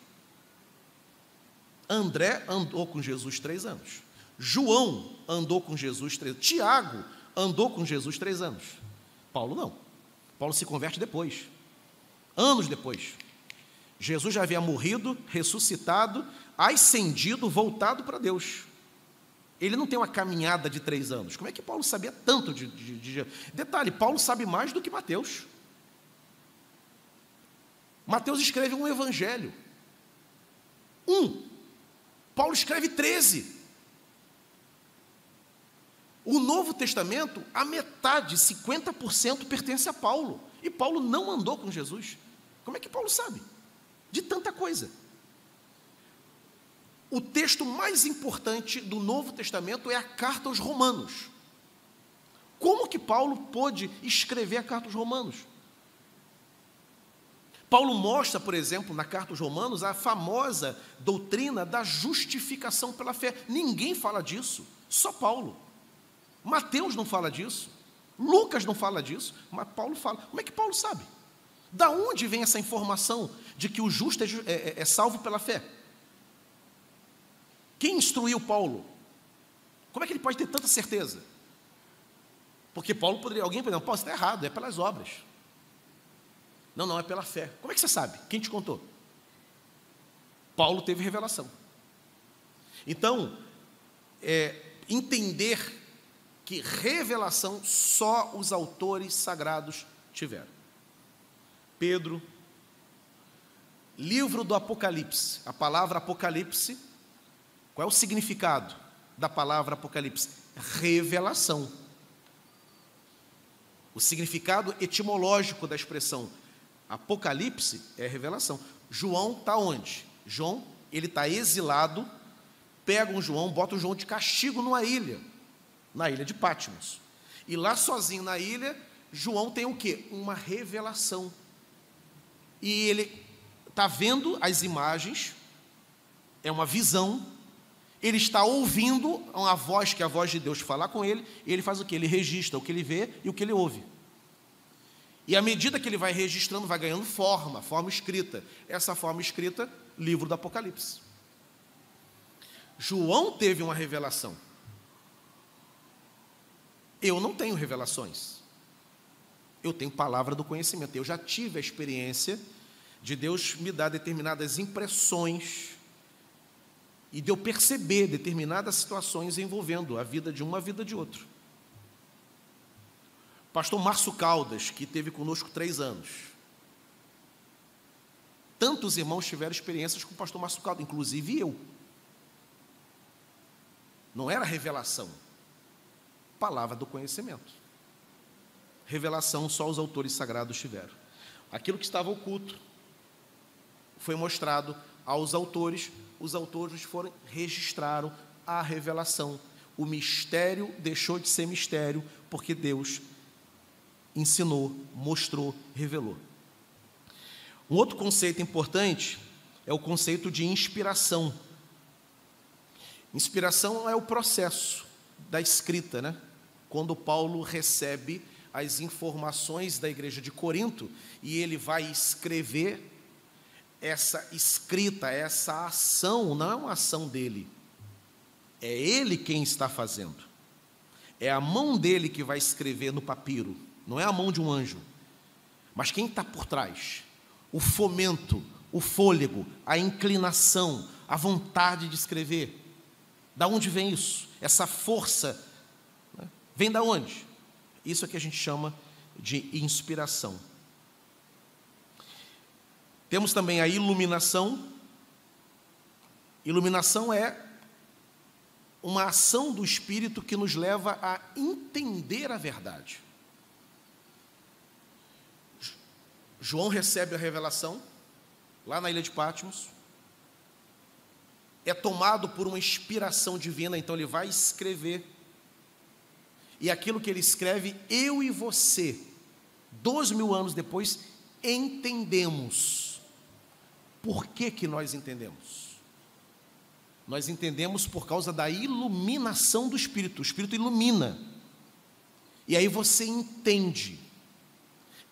André andou com Jesus três anos. João andou com Jesus três Tiago andou com Jesus três anos. Paulo não. Paulo se converte depois, anos depois. Jesus já havia morrido, ressuscitado, ascendido, voltado para Deus. Ele não tem uma caminhada de três anos. Como é que Paulo sabia tanto de, de, de... Detalhe, Paulo sabe mais do que Mateus. Mateus escreve um evangelho. Um. Paulo escreve 13. O Novo Testamento, a metade, 50%, pertence a Paulo. E Paulo não andou com Jesus. Como é que Paulo sabe? De tanta coisa. O texto mais importante do Novo Testamento é a carta aos Romanos. Como que Paulo pôde escrever a carta aos Romanos? Paulo mostra, por exemplo, na carta aos Romanos, a famosa doutrina da justificação pela fé. Ninguém fala disso, só Paulo. Mateus não fala disso, Lucas não fala disso, mas Paulo fala. Como é que Paulo sabe? Da onde vem essa informação de que o justo é, é, é salvo pela fé? Quem instruiu Paulo? Como é que ele pode ter tanta certeza? Porque Paulo poderia, alguém poderia, Paulo, está errado, é pelas obras. Não, não, é pela fé. Como é que você sabe? Quem te contou? Paulo teve revelação. Então, é, entender que revelação só os autores sagrados tiveram. Pedro, livro do Apocalipse. A palavra Apocalipse qual é o significado da palavra Apocalipse? Revelação. O significado etimológico da expressão Apocalipse é revelação. João está onde? João, ele está exilado, pega um João, bota o João de castigo numa ilha, na ilha de Patmos. E lá sozinho na ilha, João tem o quê? Uma revelação. E ele está vendo as imagens, é uma visão, ele está ouvindo uma voz, que é a voz de Deus falar com ele, e ele faz o que? Ele registra o que ele vê e o que ele ouve. E à medida que ele vai registrando, vai ganhando forma, forma escrita. Essa forma escrita, livro do Apocalipse. João teve uma revelação. Eu não tenho revelações. Eu tenho palavra do conhecimento. Eu já tive a experiência de Deus me dar determinadas impressões e de eu perceber determinadas situações envolvendo a vida de uma a vida de outro. Pastor Márcio Caldas, que teve conosco três anos. Tantos irmãos tiveram experiências com o pastor Márcio Caldas, inclusive eu. Não era revelação, palavra do conhecimento. Revelação só os autores sagrados tiveram. Aquilo que estava oculto foi mostrado aos autores os autores foram registraram a revelação. O mistério deixou de ser mistério porque Deus ensinou, mostrou, revelou. Um outro conceito importante é o conceito de inspiração. Inspiração é o processo da escrita, né? Quando Paulo recebe as informações da igreja de Corinto e ele vai escrever essa escrita, essa ação, não é uma ação dele, é ele quem está fazendo. É a mão dele que vai escrever no papiro, não é a mão de um anjo. Mas quem está por trás? O fomento, o fôlego, a inclinação, a vontade de escrever. Da onde vem isso? Essa força? Vem da onde? Isso é que a gente chama de inspiração. Temos também a iluminação. Iluminação é uma ação do Espírito que nos leva a entender a verdade. João recebe a revelação lá na ilha de Patmos, é tomado por uma inspiração divina, então ele vai escrever. E aquilo que ele escreve, eu e você, dois mil anos depois, entendemos por que, que nós entendemos? Nós entendemos por causa da iluminação do Espírito. O Espírito ilumina. E aí você entende.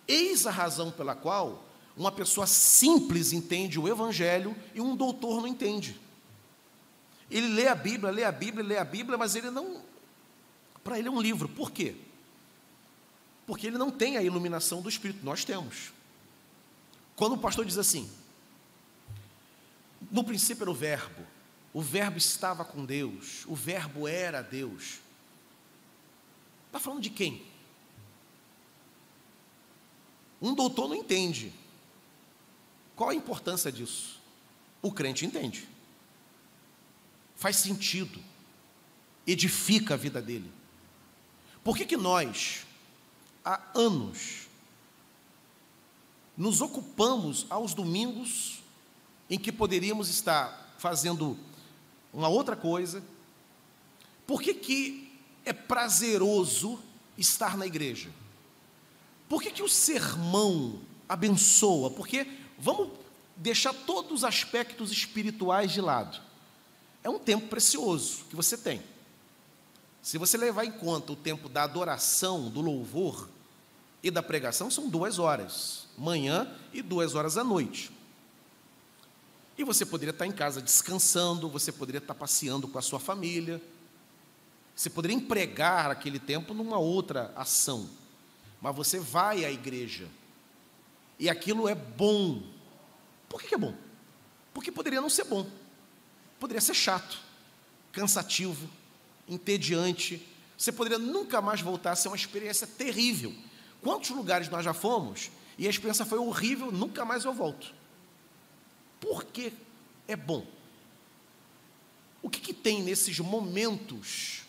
Eis a razão pela qual uma pessoa simples entende o Evangelho e um doutor não entende. Ele lê a Bíblia, lê a Bíblia, lê a Bíblia, mas ele não. Para ele é um livro. Por quê? Porque ele não tem a iluminação do Espírito. Nós temos. Quando o pastor diz assim: no princípio era o Verbo, o Verbo estava com Deus, o Verbo era Deus. Está falando de quem? Um doutor não entende. Qual a importância disso? O crente entende. Faz sentido. Edifica a vida dele. Por que, que nós, há anos, nos ocupamos aos domingos em que poderíamos estar fazendo uma outra coisa? Por que, que é prazeroso estar na igreja? Por que, que o sermão abençoa? Porque vamos deixar todos os aspectos espirituais de lado. É um tempo precioso que você tem. Se você levar em conta o tempo da adoração, do louvor e da pregação, são duas horas, manhã e duas horas à noite. E você poderia estar em casa descansando, você poderia estar passeando com a sua família, você poderia empregar aquele tempo numa outra ação mas você vai à igreja. E aquilo é bom. Por que é bom? Porque poderia não ser bom. Poderia ser chato, cansativo, entediante. Você poderia nunca mais voltar a ser uma experiência terrível. Quantos lugares nós já fomos e a experiência foi horrível, nunca mais eu volto. Por que é bom? O que, que tem nesses momentos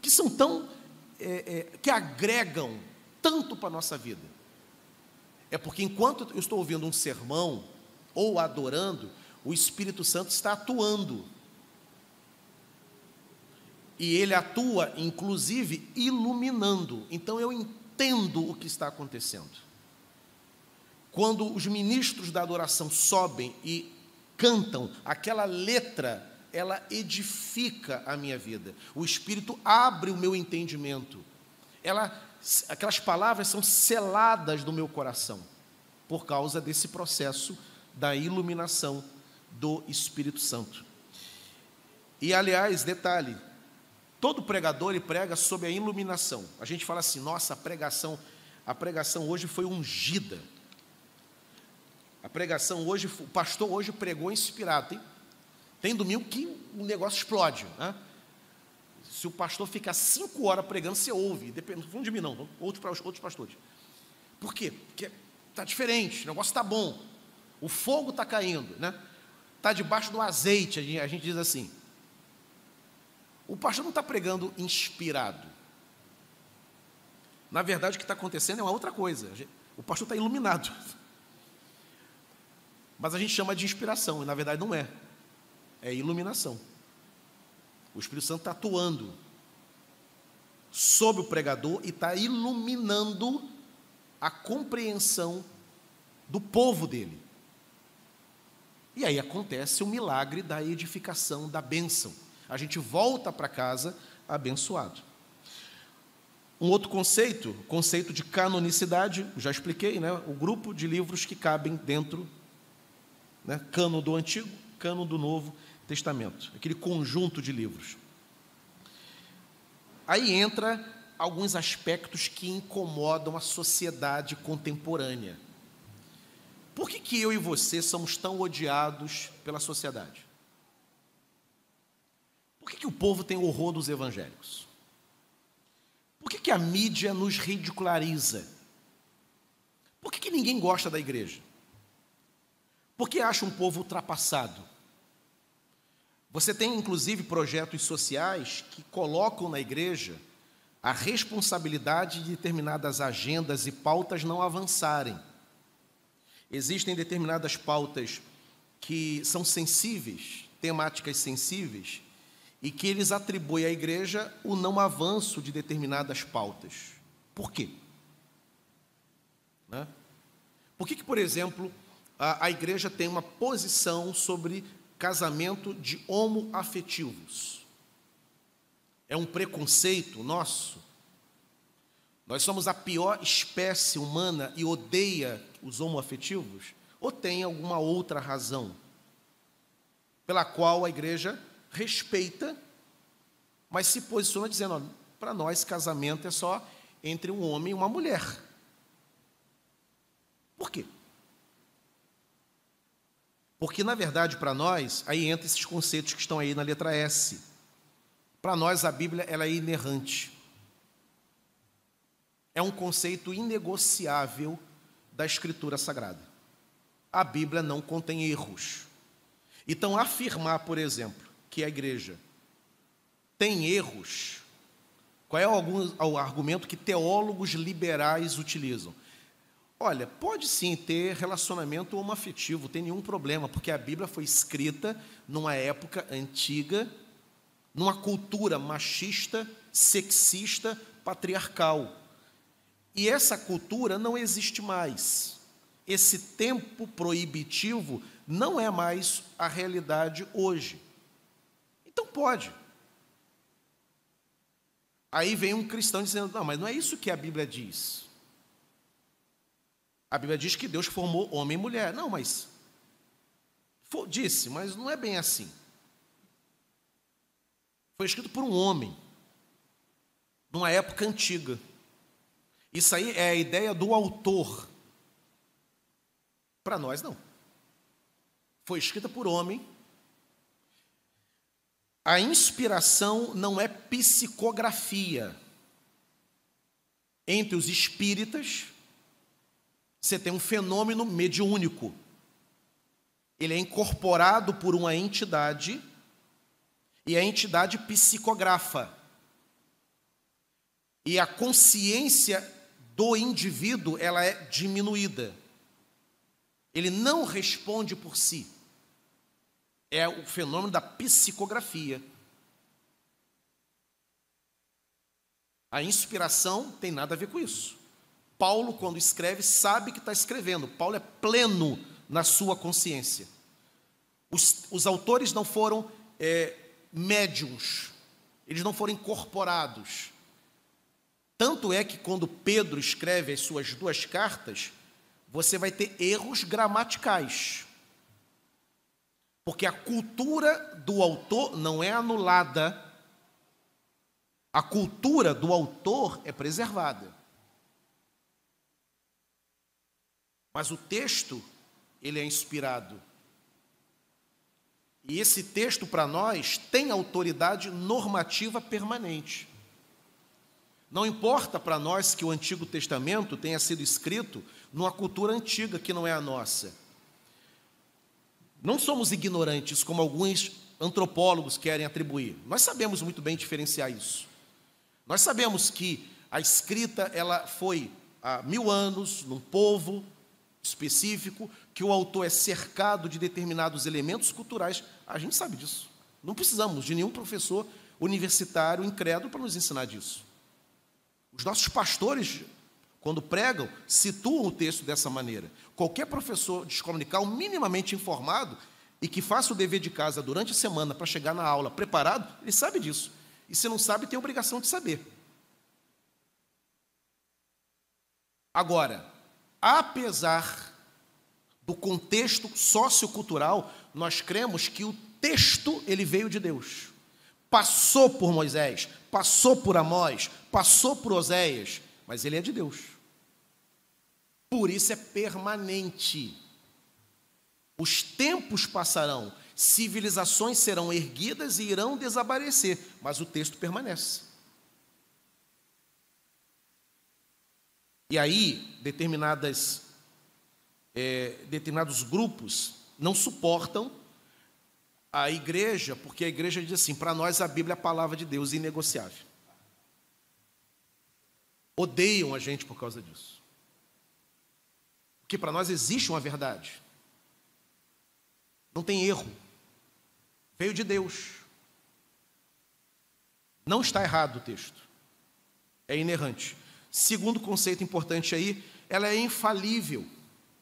que são tão. É, é, que agregam tanto para a nossa vida? É porque enquanto eu estou ouvindo um sermão ou adorando, o Espírito Santo está atuando. E ele atua, inclusive, iluminando. Então eu entendo o que está acontecendo. Quando os ministros da adoração sobem e cantam, aquela letra, ela edifica a minha vida. O Espírito abre o meu entendimento. Ela aquelas palavras são seladas no meu coração, por causa desse processo da iluminação do Espírito Santo. E aliás, detalhe, todo pregador ele prega sob a iluminação. A gente fala assim: "Nossa, a pregação, a pregação hoje foi ungida". A pregação hoje, o pastor hoje pregou inspirado. Tem, tem domingo que o negócio explode, né? Se o pastor ficar cinco horas pregando, você ouve. Depende, não de mim, não, outros, outros pastores. Por quê? Porque está diferente, o negócio está bom. O fogo está caindo, né? Está debaixo do azeite, a gente, a gente diz assim. O pastor não está pregando inspirado. Na verdade, o que está acontecendo é uma outra coisa. O pastor está iluminado. Mas a gente chama de inspiração, e na verdade não é. É iluminação. O Espírito Santo está atuando sobre o pregador e está iluminando a compreensão do povo dele. E aí acontece o milagre da edificação, da bênção. A gente volta para casa abençoado. Um outro conceito, conceito de canonicidade, já expliquei, né? o grupo de livros que cabem dentro, né? cano do Antigo, cano do Novo Testamento, aquele conjunto de livros. Aí entra alguns aspectos que incomodam a sociedade contemporânea. Por que, que eu e você somos tão odiados pela sociedade? Por que, que o povo tem horror dos evangélicos? Por que, que a mídia nos ridiculariza? Por que, que ninguém gosta da igreja? Por que acha um povo ultrapassado? Você tem inclusive projetos sociais que colocam na igreja a responsabilidade de determinadas agendas e pautas não avançarem. Existem determinadas pautas que são sensíveis, temáticas sensíveis, e que eles atribuem à igreja o não avanço de determinadas pautas. Por quê? Né? Por que, que por exemplo, a, a igreja tem uma posição sobre casamento de homoafetivos. É um preconceito nosso. Nós somos a pior espécie humana e odeia os homoafetivos? Ou tem alguma outra razão pela qual a igreja respeita, mas se posiciona dizendo: para nós, casamento é só entre um homem e uma mulher. Por quê? Porque, na verdade, para nós, aí entra esses conceitos que estão aí na letra S. Para nós, a Bíblia ela é inerrante. É um conceito inegociável da Escritura Sagrada. A Bíblia não contém erros. Então, afirmar, por exemplo, que a igreja tem erros, qual é o, o argumento que teólogos liberais utilizam? Olha, pode sim ter relacionamento homoafetivo, tem nenhum problema, porque a Bíblia foi escrita numa época antiga, numa cultura machista, sexista, patriarcal. E essa cultura não existe mais esse tempo proibitivo não é mais a realidade hoje. Então pode. Aí vem um cristão dizendo: não, mas não é isso que a Bíblia diz. A Bíblia diz que Deus formou homem e mulher. Não, mas. Disse, mas não é bem assim. Foi escrito por um homem, numa época antiga. Isso aí é a ideia do autor. Para nós, não. Foi escrita por homem. A inspiração não é psicografia. Entre os espíritas, você tem um fenômeno mediúnico. Ele é incorporado por uma entidade e a entidade psicografa. E a consciência do indivíduo, ela é diminuída. Ele não responde por si. É o fenômeno da psicografia. A inspiração tem nada a ver com isso. Paulo, quando escreve, sabe que está escrevendo. Paulo é pleno na sua consciência. Os, os autores não foram é, médiums, eles não foram incorporados. Tanto é que quando Pedro escreve as suas duas cartas, você vai ter erros gramaticais. Porque a cultura do autor não é anulada, a cultura do autor é preservada. Mas o texto, ele é inspirado. E esse texto, para nós, tem autoridade normativa permanente. Não importa para nós que o Antigo Testamento tenha sido escrito numa cultura antiga que não é a nossa. Não somos ignorantes, como alguns antropólogos querem atribuir. Nós sabemos muito bem diferenciar isso. Nós sabemos que a escrita ela foi há mil anos num povo específico, que o autor é cercado de determinados elementos culturais. A gente sabe disso. Não precisamos de nenhum professor universitário incrédulo para nos ensinar disso. Os nossos pastores quando pregam, situam o texto dessa maneira. Qualquer professor de escola dominical minimamente informado e que faça o dever de casa durante a semana para chegar na aula preparado, ele sabe disso. E se não sabe, tem a obrigação de saber. Agora, apesar do contexto sociocultural, nós cremos que o texto ele veio de Deus. Passou por Moisés, passou por Amós, passou por Oséias, mas ele é de Deus. Por isso é permanente. Os tempos passarão, civilizações serão erguidas e irão desaparecer, mas o texto permanece. E aí, determinadas, é, determinados grupos não suportam a igreja, porque a igreja diz assim: para nós a Bíblia é a palavra de Deus inegociável odeiam a gente por causa disso. Porque para nós existe uma verdade. Não tem erro. Veio de Deus. Não está errado o texto. É inerrante. Segundo conceito importante aí, ela é infalível.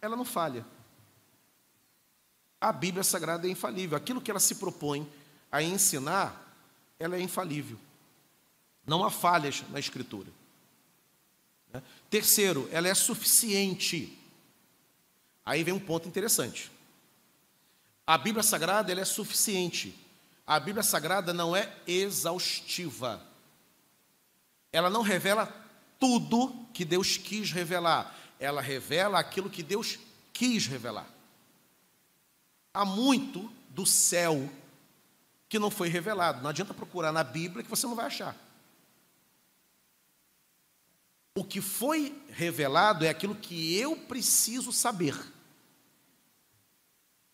Ela não falha. A Bíblia Sagrada é infalível. Aquilo que ela se propõe a ensinar, ela é infalível. Não há falhas na Escritura. Terceiro, ela é suficiente. Aí vem um ponto interessante. A Bíblia Sagrada ela é suficiente. A Bíblia Sagrada não é exaustiva. Ela não revela tudo que Deus quis revelar. Ela revela aquilo que Deus quis revelar. Há muito do céu que não foi revelado. Não adianta procurar na Bíblia que você não vai achar. O que foi revelado é aquilo que eu preciso saber.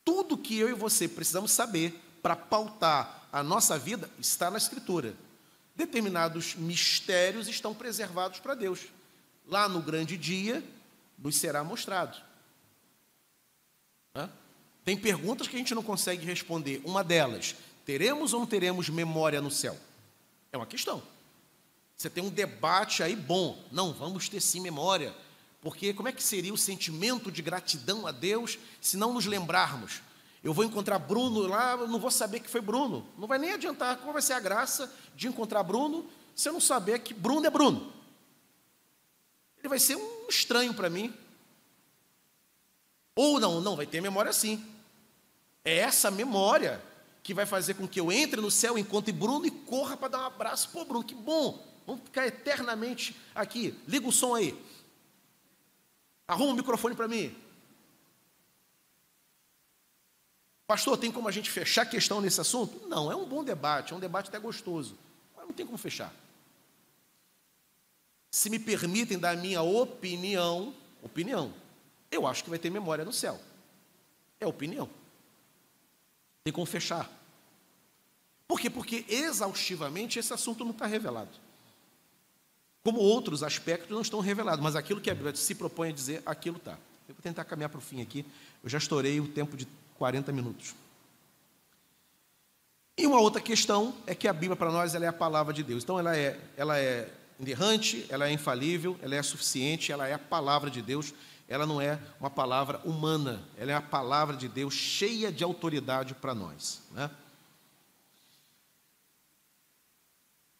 Tudo que eu e você precisamos saber para pautar a nossa vida está na Escritura. Determinados mistérios estão preservados para Deus. Lá no grande dia, nos será mostrado. Tem perguntas que a gente não consegue responder. Uma delas, teremos ou não teremos memória no céu? É uma questão. Você tem um debate aí bom. Não, vamos ter sim memória. Porque como é que seria o sentimento de gratidão a Deus se não nos lembrarmos? Eu vou encontrar Bruno lá, não vou saber que foi Bruno. Não vai nem adiantar. Qual vai ser a graça de encontrar Bruno se eu não saber que Bruno é Bruno? Ele vai ser um estranho para mim. Ou não, não, vai ter memória sim. É essa memória que vai fazer com que eu entre no céu, encontre Bruno e corra para dar um abraço. Pô, Bruno, que bom. Vamos ficar eternamente aqui. Liga o som aí. Arruma o microfone para mim. Pastor, tem como a gente fechar a questão nesse assunto? Não, é um bom debate, é um debate até gostoso. Mas não tem como fechar. Se me permitem dar a minha opinião, opinião, eu acho que vai ter memória no céu. É opinião. Tem como fechar. Por quê? Porque exaustivamente esse assunto não está revelado como outros aspectos não estão revelados, mas aquilo que a Bíblia se propõe a dizer, aquilo está. Eu vou tentar caminhar para o fim aqui, eu já estourei o tempo de 40 minutos. E uma outra questão é que a Bíblia para nós ela é a palavra de Deus. Então ela é, ela é inerrante, ela é infalível, ela é suficiente, ela é a palavra de Deus. Ela não é uma palavra humana, ela é a palavra de Deus cheia de autoridade para nós. Né?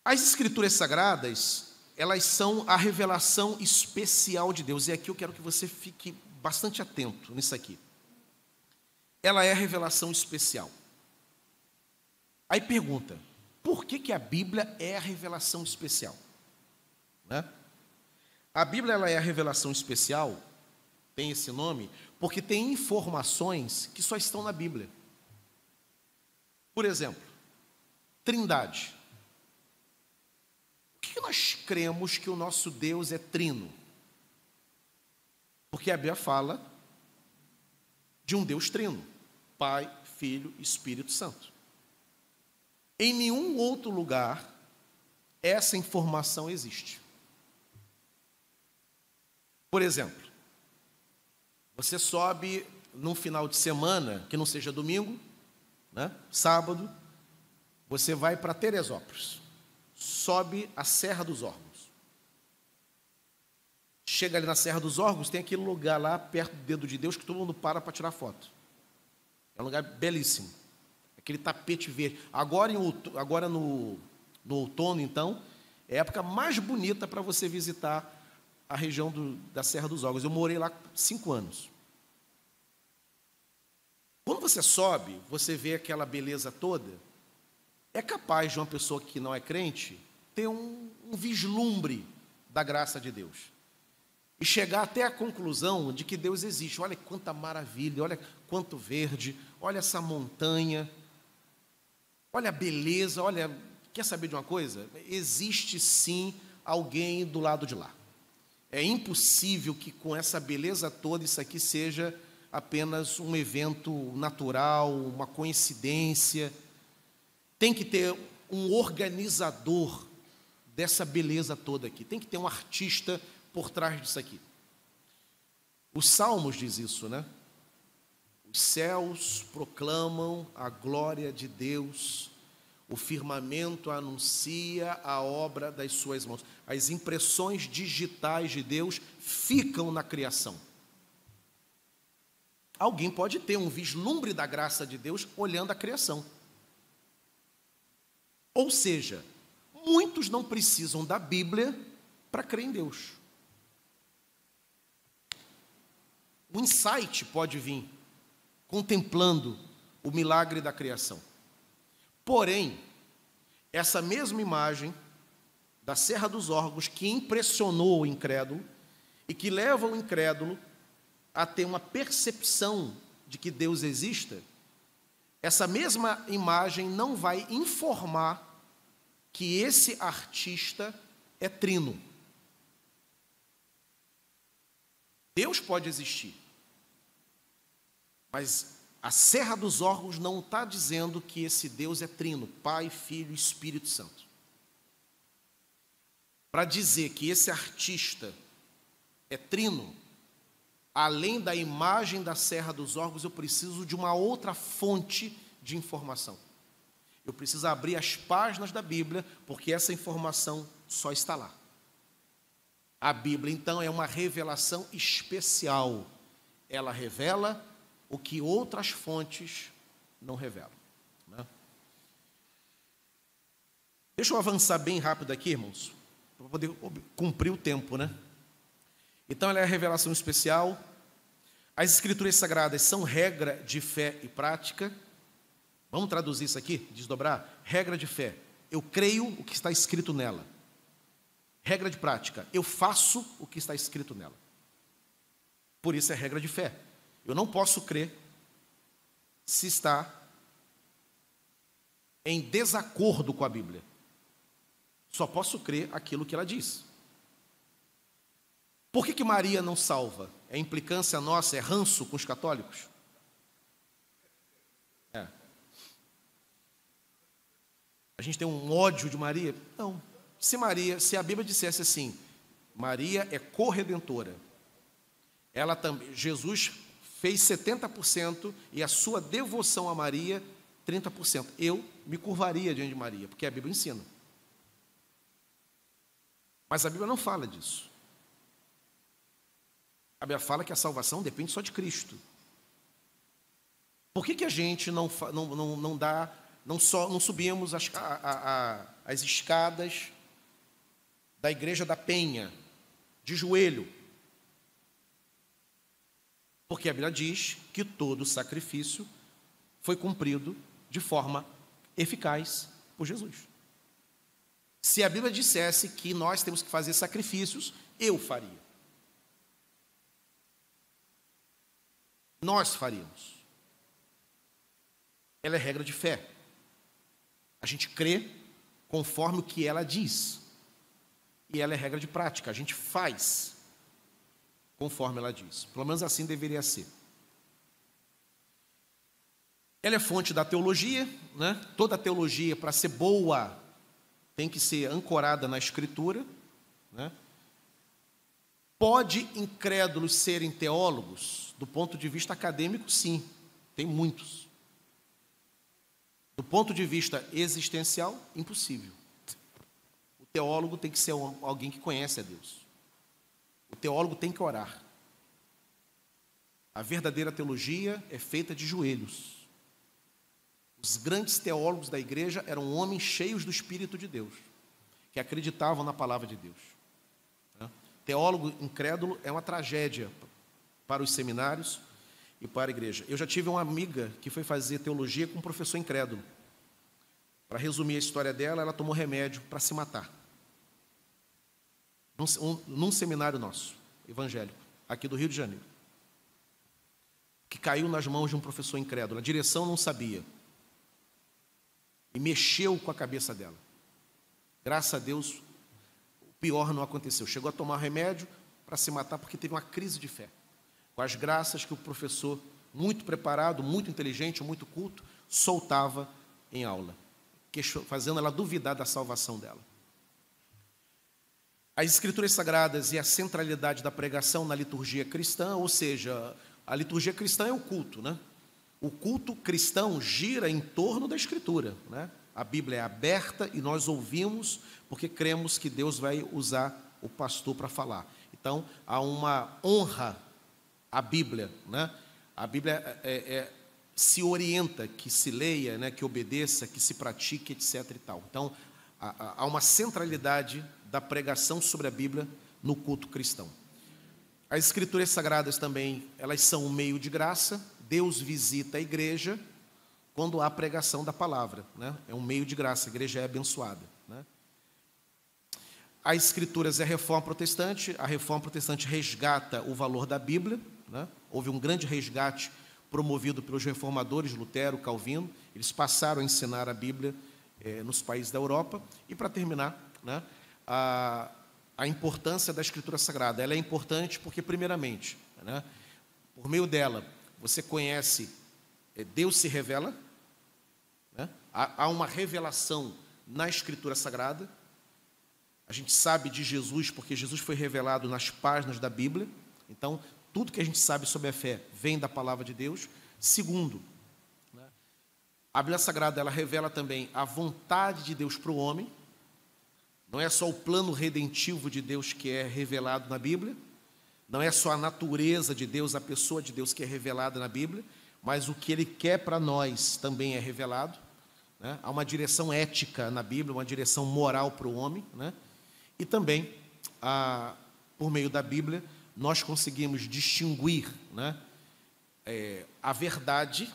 As escrituras sagradas, elas são a revelação especial de Deus. E aqui eu quero que você fique bastante atento nisso aqui. Ela é a revelação especial. Aí pergunta: por que, que a Bíblia é a revelação especial? Né? A Bíblia ela é a revelação especial, tem esse nome, porque tem informações que só estão na Bíblia. Por exemplo, Trindade que nós cremos que o nosso Deus é trino? Porque a Bíblia fala de um Deus trino: Pai, Filho e Espírito Santo. Em nenhum outro lugar essa informação existe. Por exemplo, você sobe num final de semana, que não seja domingo, né, sábado, você vai para Teresópolis sobe a Serra dos Órgãos. Chega ali na Serra dos Órgãos, tem aquele lugar lá perto do dedo de Deus que todo mundo para para tirar foto. É um lugar belíssimo. Aquele tapete verde. Agora, em, agora no, no outono, então, é a época mais bonita para você visitar a região do, da Serra dos Órgãos. Eu morei lá cinco anos. Quando você sobe, você vê aquela beleza toda é capaz de uma pessoa que não é crente ter um, um vislumbre da graça de Deus e chegar até a conclusão de que Deus existe. Olha quanta maravilha, olha quanto verde, olha essa montanha, olha a beleza, olha. Quer saber de uma coisa? Existe sim alguém do lado de lá. É impossível que com essa beleza toda isso aqui seja apenas um evento natural, uma coincidência. Tem que ter um organizador dessa beleza toda aqui. Tem que ter um artista por trás disso aqui. Os Salmos diz isso, né? Os céus proclamam a glória de Deus, o firmamento anuncia a obra das suas mãos. As impressões digitais de Deus ficam na criação. Alguém pode ter um vislumbre da graça de Deus olhando a criação. Ou seja, muitos não precisam da Bíblia para crer em Deus. O insight pode vir contemplando o milagre da criação. Porém, essa mesma imagem da Serra dos Órgãos que impressionou o incrédulo e que leva o incrédulo a ter uma percepção de que Deus exista, essa mesma imagem não vai informar que esse artista é trino. Deus pode existir, mas a Serra dos Órgãos não está dizendo que esse Deus é trino, Pai, Filho e Espírito Santo. Para dizer que esse artista é trino, além da imagem da Serra dos Órgãos, eu preciso de uma outra fonte de informação. Eu preciso abrir as páginas da Bíblia, porque essa informação só está lá. A Bíblia, então, é uma revelação especial. Ela revela o que outras fontes não revelam. Né? Deixa eu avançar bem rápido aqui, irmãos, para poder cumprir o tempo, né? Então, ela é a revelação especial. As Escrituras Sagradas são regra de fé e prática. Vamos traduzir isso aqui, desdobrar? Regra de fé. Eu creio o que está escrito nela. Regra de prática, eu faço o que está escrito nela. Por isso é regra de fé. Eu não posso crer se está em desacordo com a Bíblia. Só posso crer aquilo que ela diz. Por que, que Maria não salva? É implicância nossa, é ranço com os católicos? É. A gente tem um ódio de Maria? Não. Se Maria, se a Bíblia dissesse assim, Maria é corredentora, ela também, Jesus fez 70% e a sua devoção a Maria 30%. Eu me curvaria diante de Maria, porque a Bíblia ensina. Mas a Bíblia não fala disso. A Bíblia fala que a salvação depende só de Cristo. Por que, que a gente não, não, não, não dá, não, só, não subimos as, a, a, as escadas da igreja da Penha, de joelho. Porque a Bíblia diz que todo sacrifício foi cumprido de forma eficaz por Jesus. Se a Bíblia dissesse que nós temos que fazer sacrifícios, eu faria. Nós faríamos. Ela é regra de fé. A gente crê conforme o que ela diz e ela é regra de prática, a gente faz conforme ela diz. Pelo menos assim deveria ser. Ela é fonte da teologia, né? Toda teologia, para ser boa, tem que ser ancorada na Escritura. Né? Pode incrédulos serem teólogos? Do ponto de vista acadêmico, sim, tem muitos. Do ponto de vista existencial, impossível teólogo tem que ser alguém que conhece a Deus. O teólogo tem que orar. A verdadeira teologia é feita de joelhos. Os grandes teólogos da igreja eram homens cheios do Espírito de Deus, que acreditavam na palavra de Deus. Teólogo incrédulo é uma tragédia para os seminários e para a igreja. Eu já tive uma amiga que foi fazer teologia com um professor incrédulo. Para resumir a história dela, ela tomou remédio para se matar num, num seminário nosso, evangélico, aqui do Rio de Janeiro, que caiu nas mãos de um professor incrédulo. A direção não sabia. E mexeu com a cabeça dela. Graças a Deus, o pior não aconteceu. Chegou a tomar remédio para se matar porque teve uma crise de fé. Com as graças que o professor, muito preparado, muito inteligente, muito culto, soltava em aula, fazendo ela duvidar da salvação dela. As escrituras sagradas e a centralidade da pregação na liturgia cristã, ou seja, a liturgia cristã é o culto, né? O culto cristão gira em torno da escritura, né? A Bíblia é aberta e nós ouvimos porque cremos que Deus vai usar o pastor para falar. Então, há uma honra à Bíblia, né? A Bíblia é, é, se orienta que se leia, né, que obedeça, que se pratique, etc. E tal. Então, há, há uma centralidade da pregação sobre a Bíblia no culto cristão. As escrituras sagradas também, elas são um meio de graça. Deus visita a igreja quando há pregação da palavra. Né? É um meio de graça, a igreja é abençoada. Né? As escrituras é a reforma protestante, a reforma protestante resgata o valor da Bíblia. Né? Houve um grande resgate promovido pelos reformadores, Lutero, Calvino. Eles passaram a ensinar a Bíblia eh, nos países da Europa. E, para terminar, né, a, a importância da Escritura Sagrada. Ela é importante porque, primeiramente, né, por meio dela, você conhece, eh, Deus se revela, né, há, há uma revelação na Escritura Sagrada. A gente sabe de Jesus porque Jesus foi revelado nas páginas da Bíblia. Então, tudo que a gente sabe sobre a fé vem da palavra de Deus. Segundo, né, a Bíblia Sagrada ela revela também a vontade de Deus para o homem. Não é só o plano redentivo de Deus que é revelado na Bíblia, não é só a natureza de Deus, a pessoa de Deus que é revelada na Bíblia, mas o que Ele quer para nós também é revelado. Né? Há uma direção ética na Bíblia, uma direção moral para o homem. Né? E também, a, por meio da Bíblia, nós conseguimos distinguir né, é, a verdade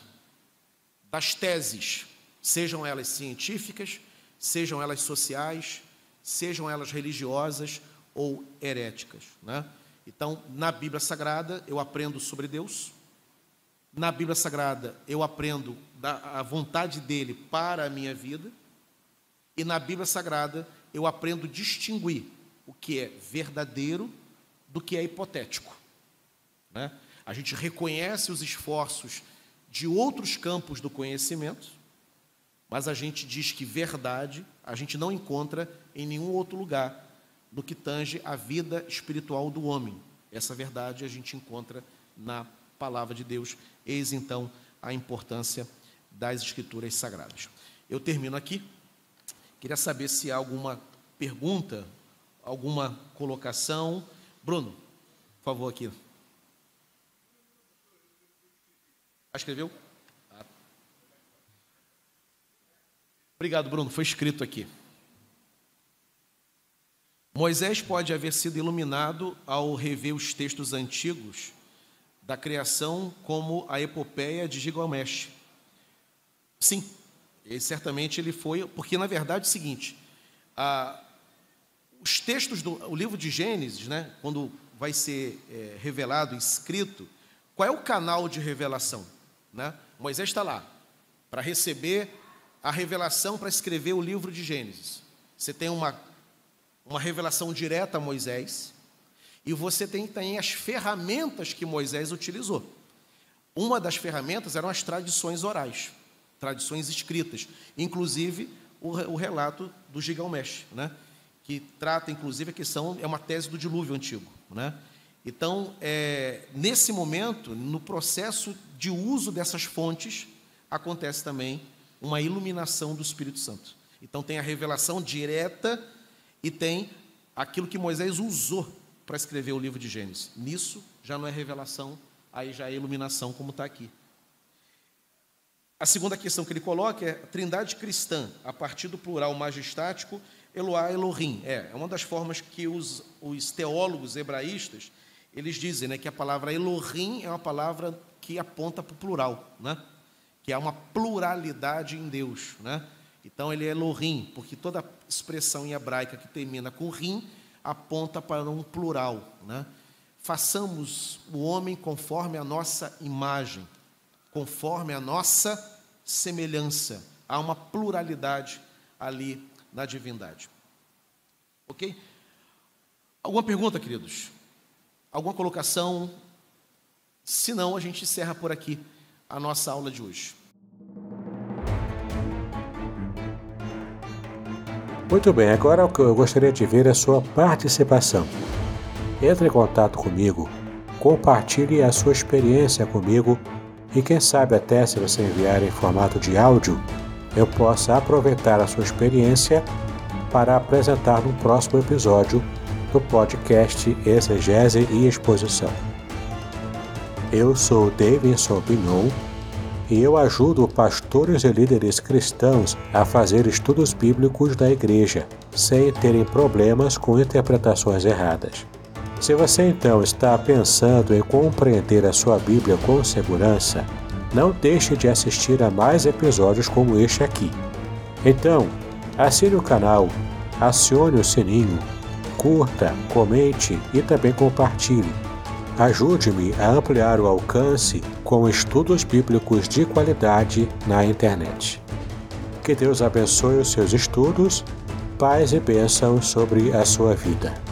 das teses, sejam elas científicas, sejam elas sociais, sejam elas religiosas ou heréticas. Né? Então, na Bíblia Sagrada, eu aprendo sobre Deus. Na Bíblia Sagrada, eu aprendo da, a vontade dele para a minha vida. E na Bíblia Sagrada, eu aprendo distinguir o que é verdadeiro do que é hipotético. Né? A gente reconhece os esforços de outros campos do conhecimento, mas a gente diz que verdade a gente não encontra em nenhum outro lugar no que tange a vida espiritual do homem. Essa verdade a gente encontra na palavra de Deus. Eis então a importância das escrituras sagradas. Eu termino aqui. Queria saber se há alguma pergunta, alguma colocação. Bruno, por favor, aqui. Escreveu? Obrigado, Bruno. Foi escrito aqui. Moisés pode haver sido iluminado ao rever os textos antigos da criação, como a epopeia de Gilgamesh. Sim, certamente ele foi, porque na verdade é o seguinte: a, os textos do livro de Gênesis, né, quando vai ser é, revelado, escrito, qual é o canal de revelação? Né? Moisés está lá para receber a revelação para escrever o livro de Gênesis. Você tem uma uma revelação direta a Moisés, e você tem também as ferramentas que Moisés utilizou. Uma das ferramentas eram as tradições orais, tradições escritas, inclusive o, o relato do Gilgamesh, né? Que trata, inclusive, a questão, é uma tese do dilúvio antigo. Né? Então, é, nesse momento, no processo de uso dessas fontes, acontece também uma iluminação do Espírito Santo. Então, tem a revelação direta e tem aquilo que Moisés usou para escrever o livro de Gênesis. Nisso já não é revelação, aí já é iluminação, como está aqui. A segunda questão que ele coloca é a trindade cristã, a partir do plural majestático, Eloá Elohim. É, é uma das formas que os, os teólogos hebraístas, eles dizem né, que a palavra Elohim é uma palavra que aponta para o plural, né? que há uma pluralidade em Deus. Né? Então ele é Elohim, porque toda expressão em hebraica que termina com rim aponta para um plural. Né? Façamos o homem conforme a nossa imagem, conforme a nossa semelhança. Há uma pluralidade ali na divindade. Ok? Alguma pergunta, queridos? Alguma colocação? Se não, a gente encerra por aqui a nossa aula de hoje. Muito bem, agora eu gostaria de ver é a sua participação. Entre em contato comigo, compartilhe a sua experiência comigo e quem sabe até se você enviar em formato de áudio, eu possa aproveitar a sua experiência para apresentar no próximo episódio do podcast Exegese e Exposição. Eu sou Davidson Pignon e eu ajudo pastores e líderes cristãos a fazer estudos bíblicos da igreja, sem terem problemas com interpretações erradas. Se você então está pensando em compreender a sua Bíblia com segurança, não deixe de assistir a mais episódios como este aqui. Então, assine o canal, acione o sininho, curta, comente e também compartilhe. Ajude-me a ampliar o alcance com estudos bíblicos de qualidade na internet. Que Deus abençoe os seus estudos, paz e bênçãos sobre a sua vida.